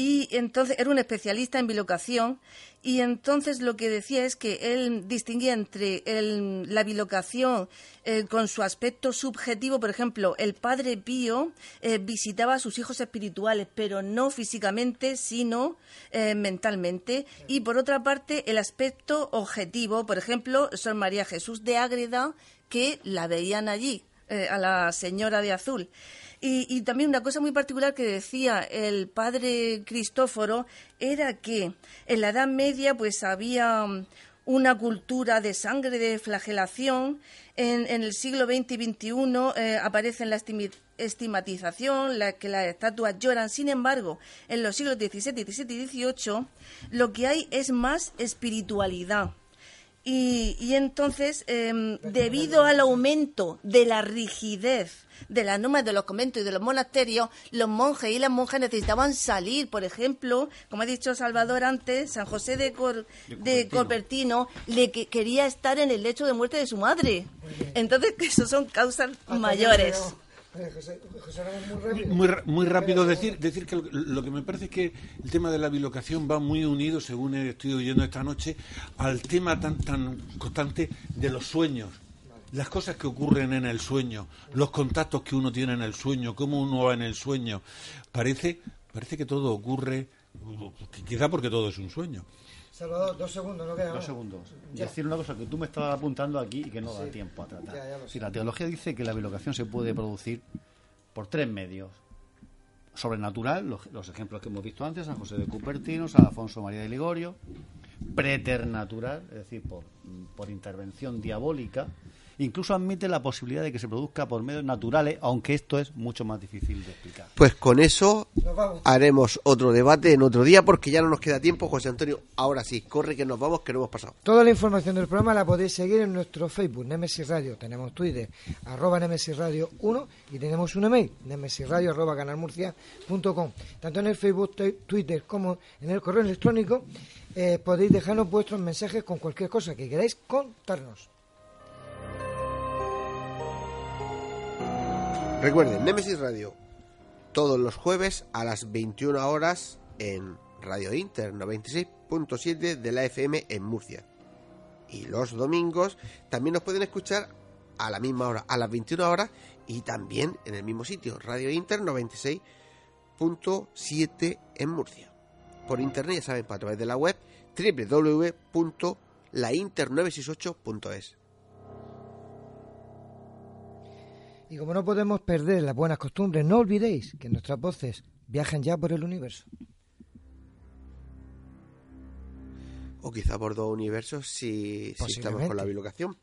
Y entonces era un especialista en bilocación y entonces lo que decía es que él distinguía entre el- la bilocación eh, con su aspecto subjetivo, por ejemplo, el padre Pío eh, visitaba a sus hijos espirituales, pero no físicamente, sino eh, mentalmente. Y por otra parte, el aspecto objetivo, por ejemplo, Sor María Jesús de Ágreda, que la veían allí, a la señora de azul. Y, y también una cosa muy particular que decía el padre Cristóforo era que en la Edad Media pues había mm, una cultura de sangre, de flagelación. En, en el siglo XX y XXI eh, aparece la estigmatización, la, que las estatuas lloran. Sin embargo, en los siglos XVII, XVII y XVIII lo que hay es más espiritualidad. Y, y entonces, em, debido al aumento de la rigidez de las normas de los conventos y de los monasterios, los monjes y las monjas necesitaban salir. Por ejemplo, como ha dicho Salvador antes, San José de, Cor- de Corpertino le que- quería estar en el lecho de muerte de su madre. Entonces, que eso son causas mayores. Eh, José, José muy rápido. Muy, rápido decir, decir que lo, lo que me parece es que el tema de la bilocación va muy unido, según estoy oyendo esta noche, al tema tan, tan constante de los sueños. Las cosas que ocurren en el sueño, los contactos que uno tiene en el sueño, cómo uno va en el sueño. Parece, parece que todo ocurre, quizá porque todo es un sueño. Salvador, dos segundos, no queda Dos segundos. Ya. Decir una cosa que tú me estabas apuntando aquí y que no da tiempo a tratar. Ya, ya. Si la teología dice que la bilocación se puede producir por tres medios. Sobrenatural, los, los ejemplos que hemos visto antes, San José de Cupertino, San Alfonso María de Ligorio. Preternatural, es decir, por, por intervención diabólica. Incluso admite la posibilidad de que se produzca por medios naturales, aunque esto es mucho más difícil de explicar. Pues con eso haremos otro debate en otro día porque ya no nos queda tiempo, José Antonio. Ahora sí, corre que nos vamos, que no hemos pasado. Toda la información del programa la podéis seguir en nuestro Facebook, Nemesis Radio. Tenemos Twitter, arroba Nemesis Radio 1 y tenemos un email, nemesisradio arroba canalmurcia.com. Tanto en el Facebook, Twitter como en el correo electrónico eh, podéis dejarnos vuestros mensajes con cualquier cosa que queráis contarnos. Recuerden, Nemesis Radio, todos los jueves a las 21 horas en Radio Inter 96.7 de la FM en Murcia. Y los domingos también nos pueden escuchar a la misma hora, a las 21 horas y también en el mismo sitio, Radio Inter 96.7 en Murcia. Por internet, ya saben, a través de la web www.lainter968.es. Y como no podemos perder las buenas costumbres, no olvidéis que nuestras voces viajan ya por el universo. o quizá por dos universos si, si estamos con la bilocación.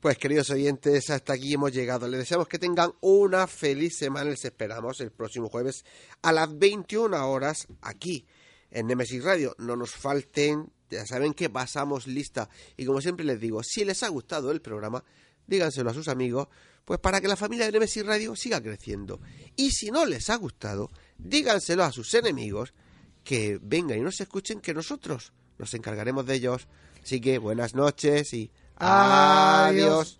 Pues queridos oyentes, hasta aquí hemos llegado. Les deseamos que tengan una feliz semana. Les esperamos el próximo jueves a las 21 horas aquí en Nemesis Radio. No nos falten, ya saben que pasamos lista. Y como siempre les digo, si les ha gustado el programa, díganselo a sus amigos, pues para que la familia de Nemesis Radio siga creciendo. Y si no les ha gustado, díganselo a sus enemigos que vengan y nos escuchen, que nosotros nos encargaremos de ellos. Así que buenas noches y adiós.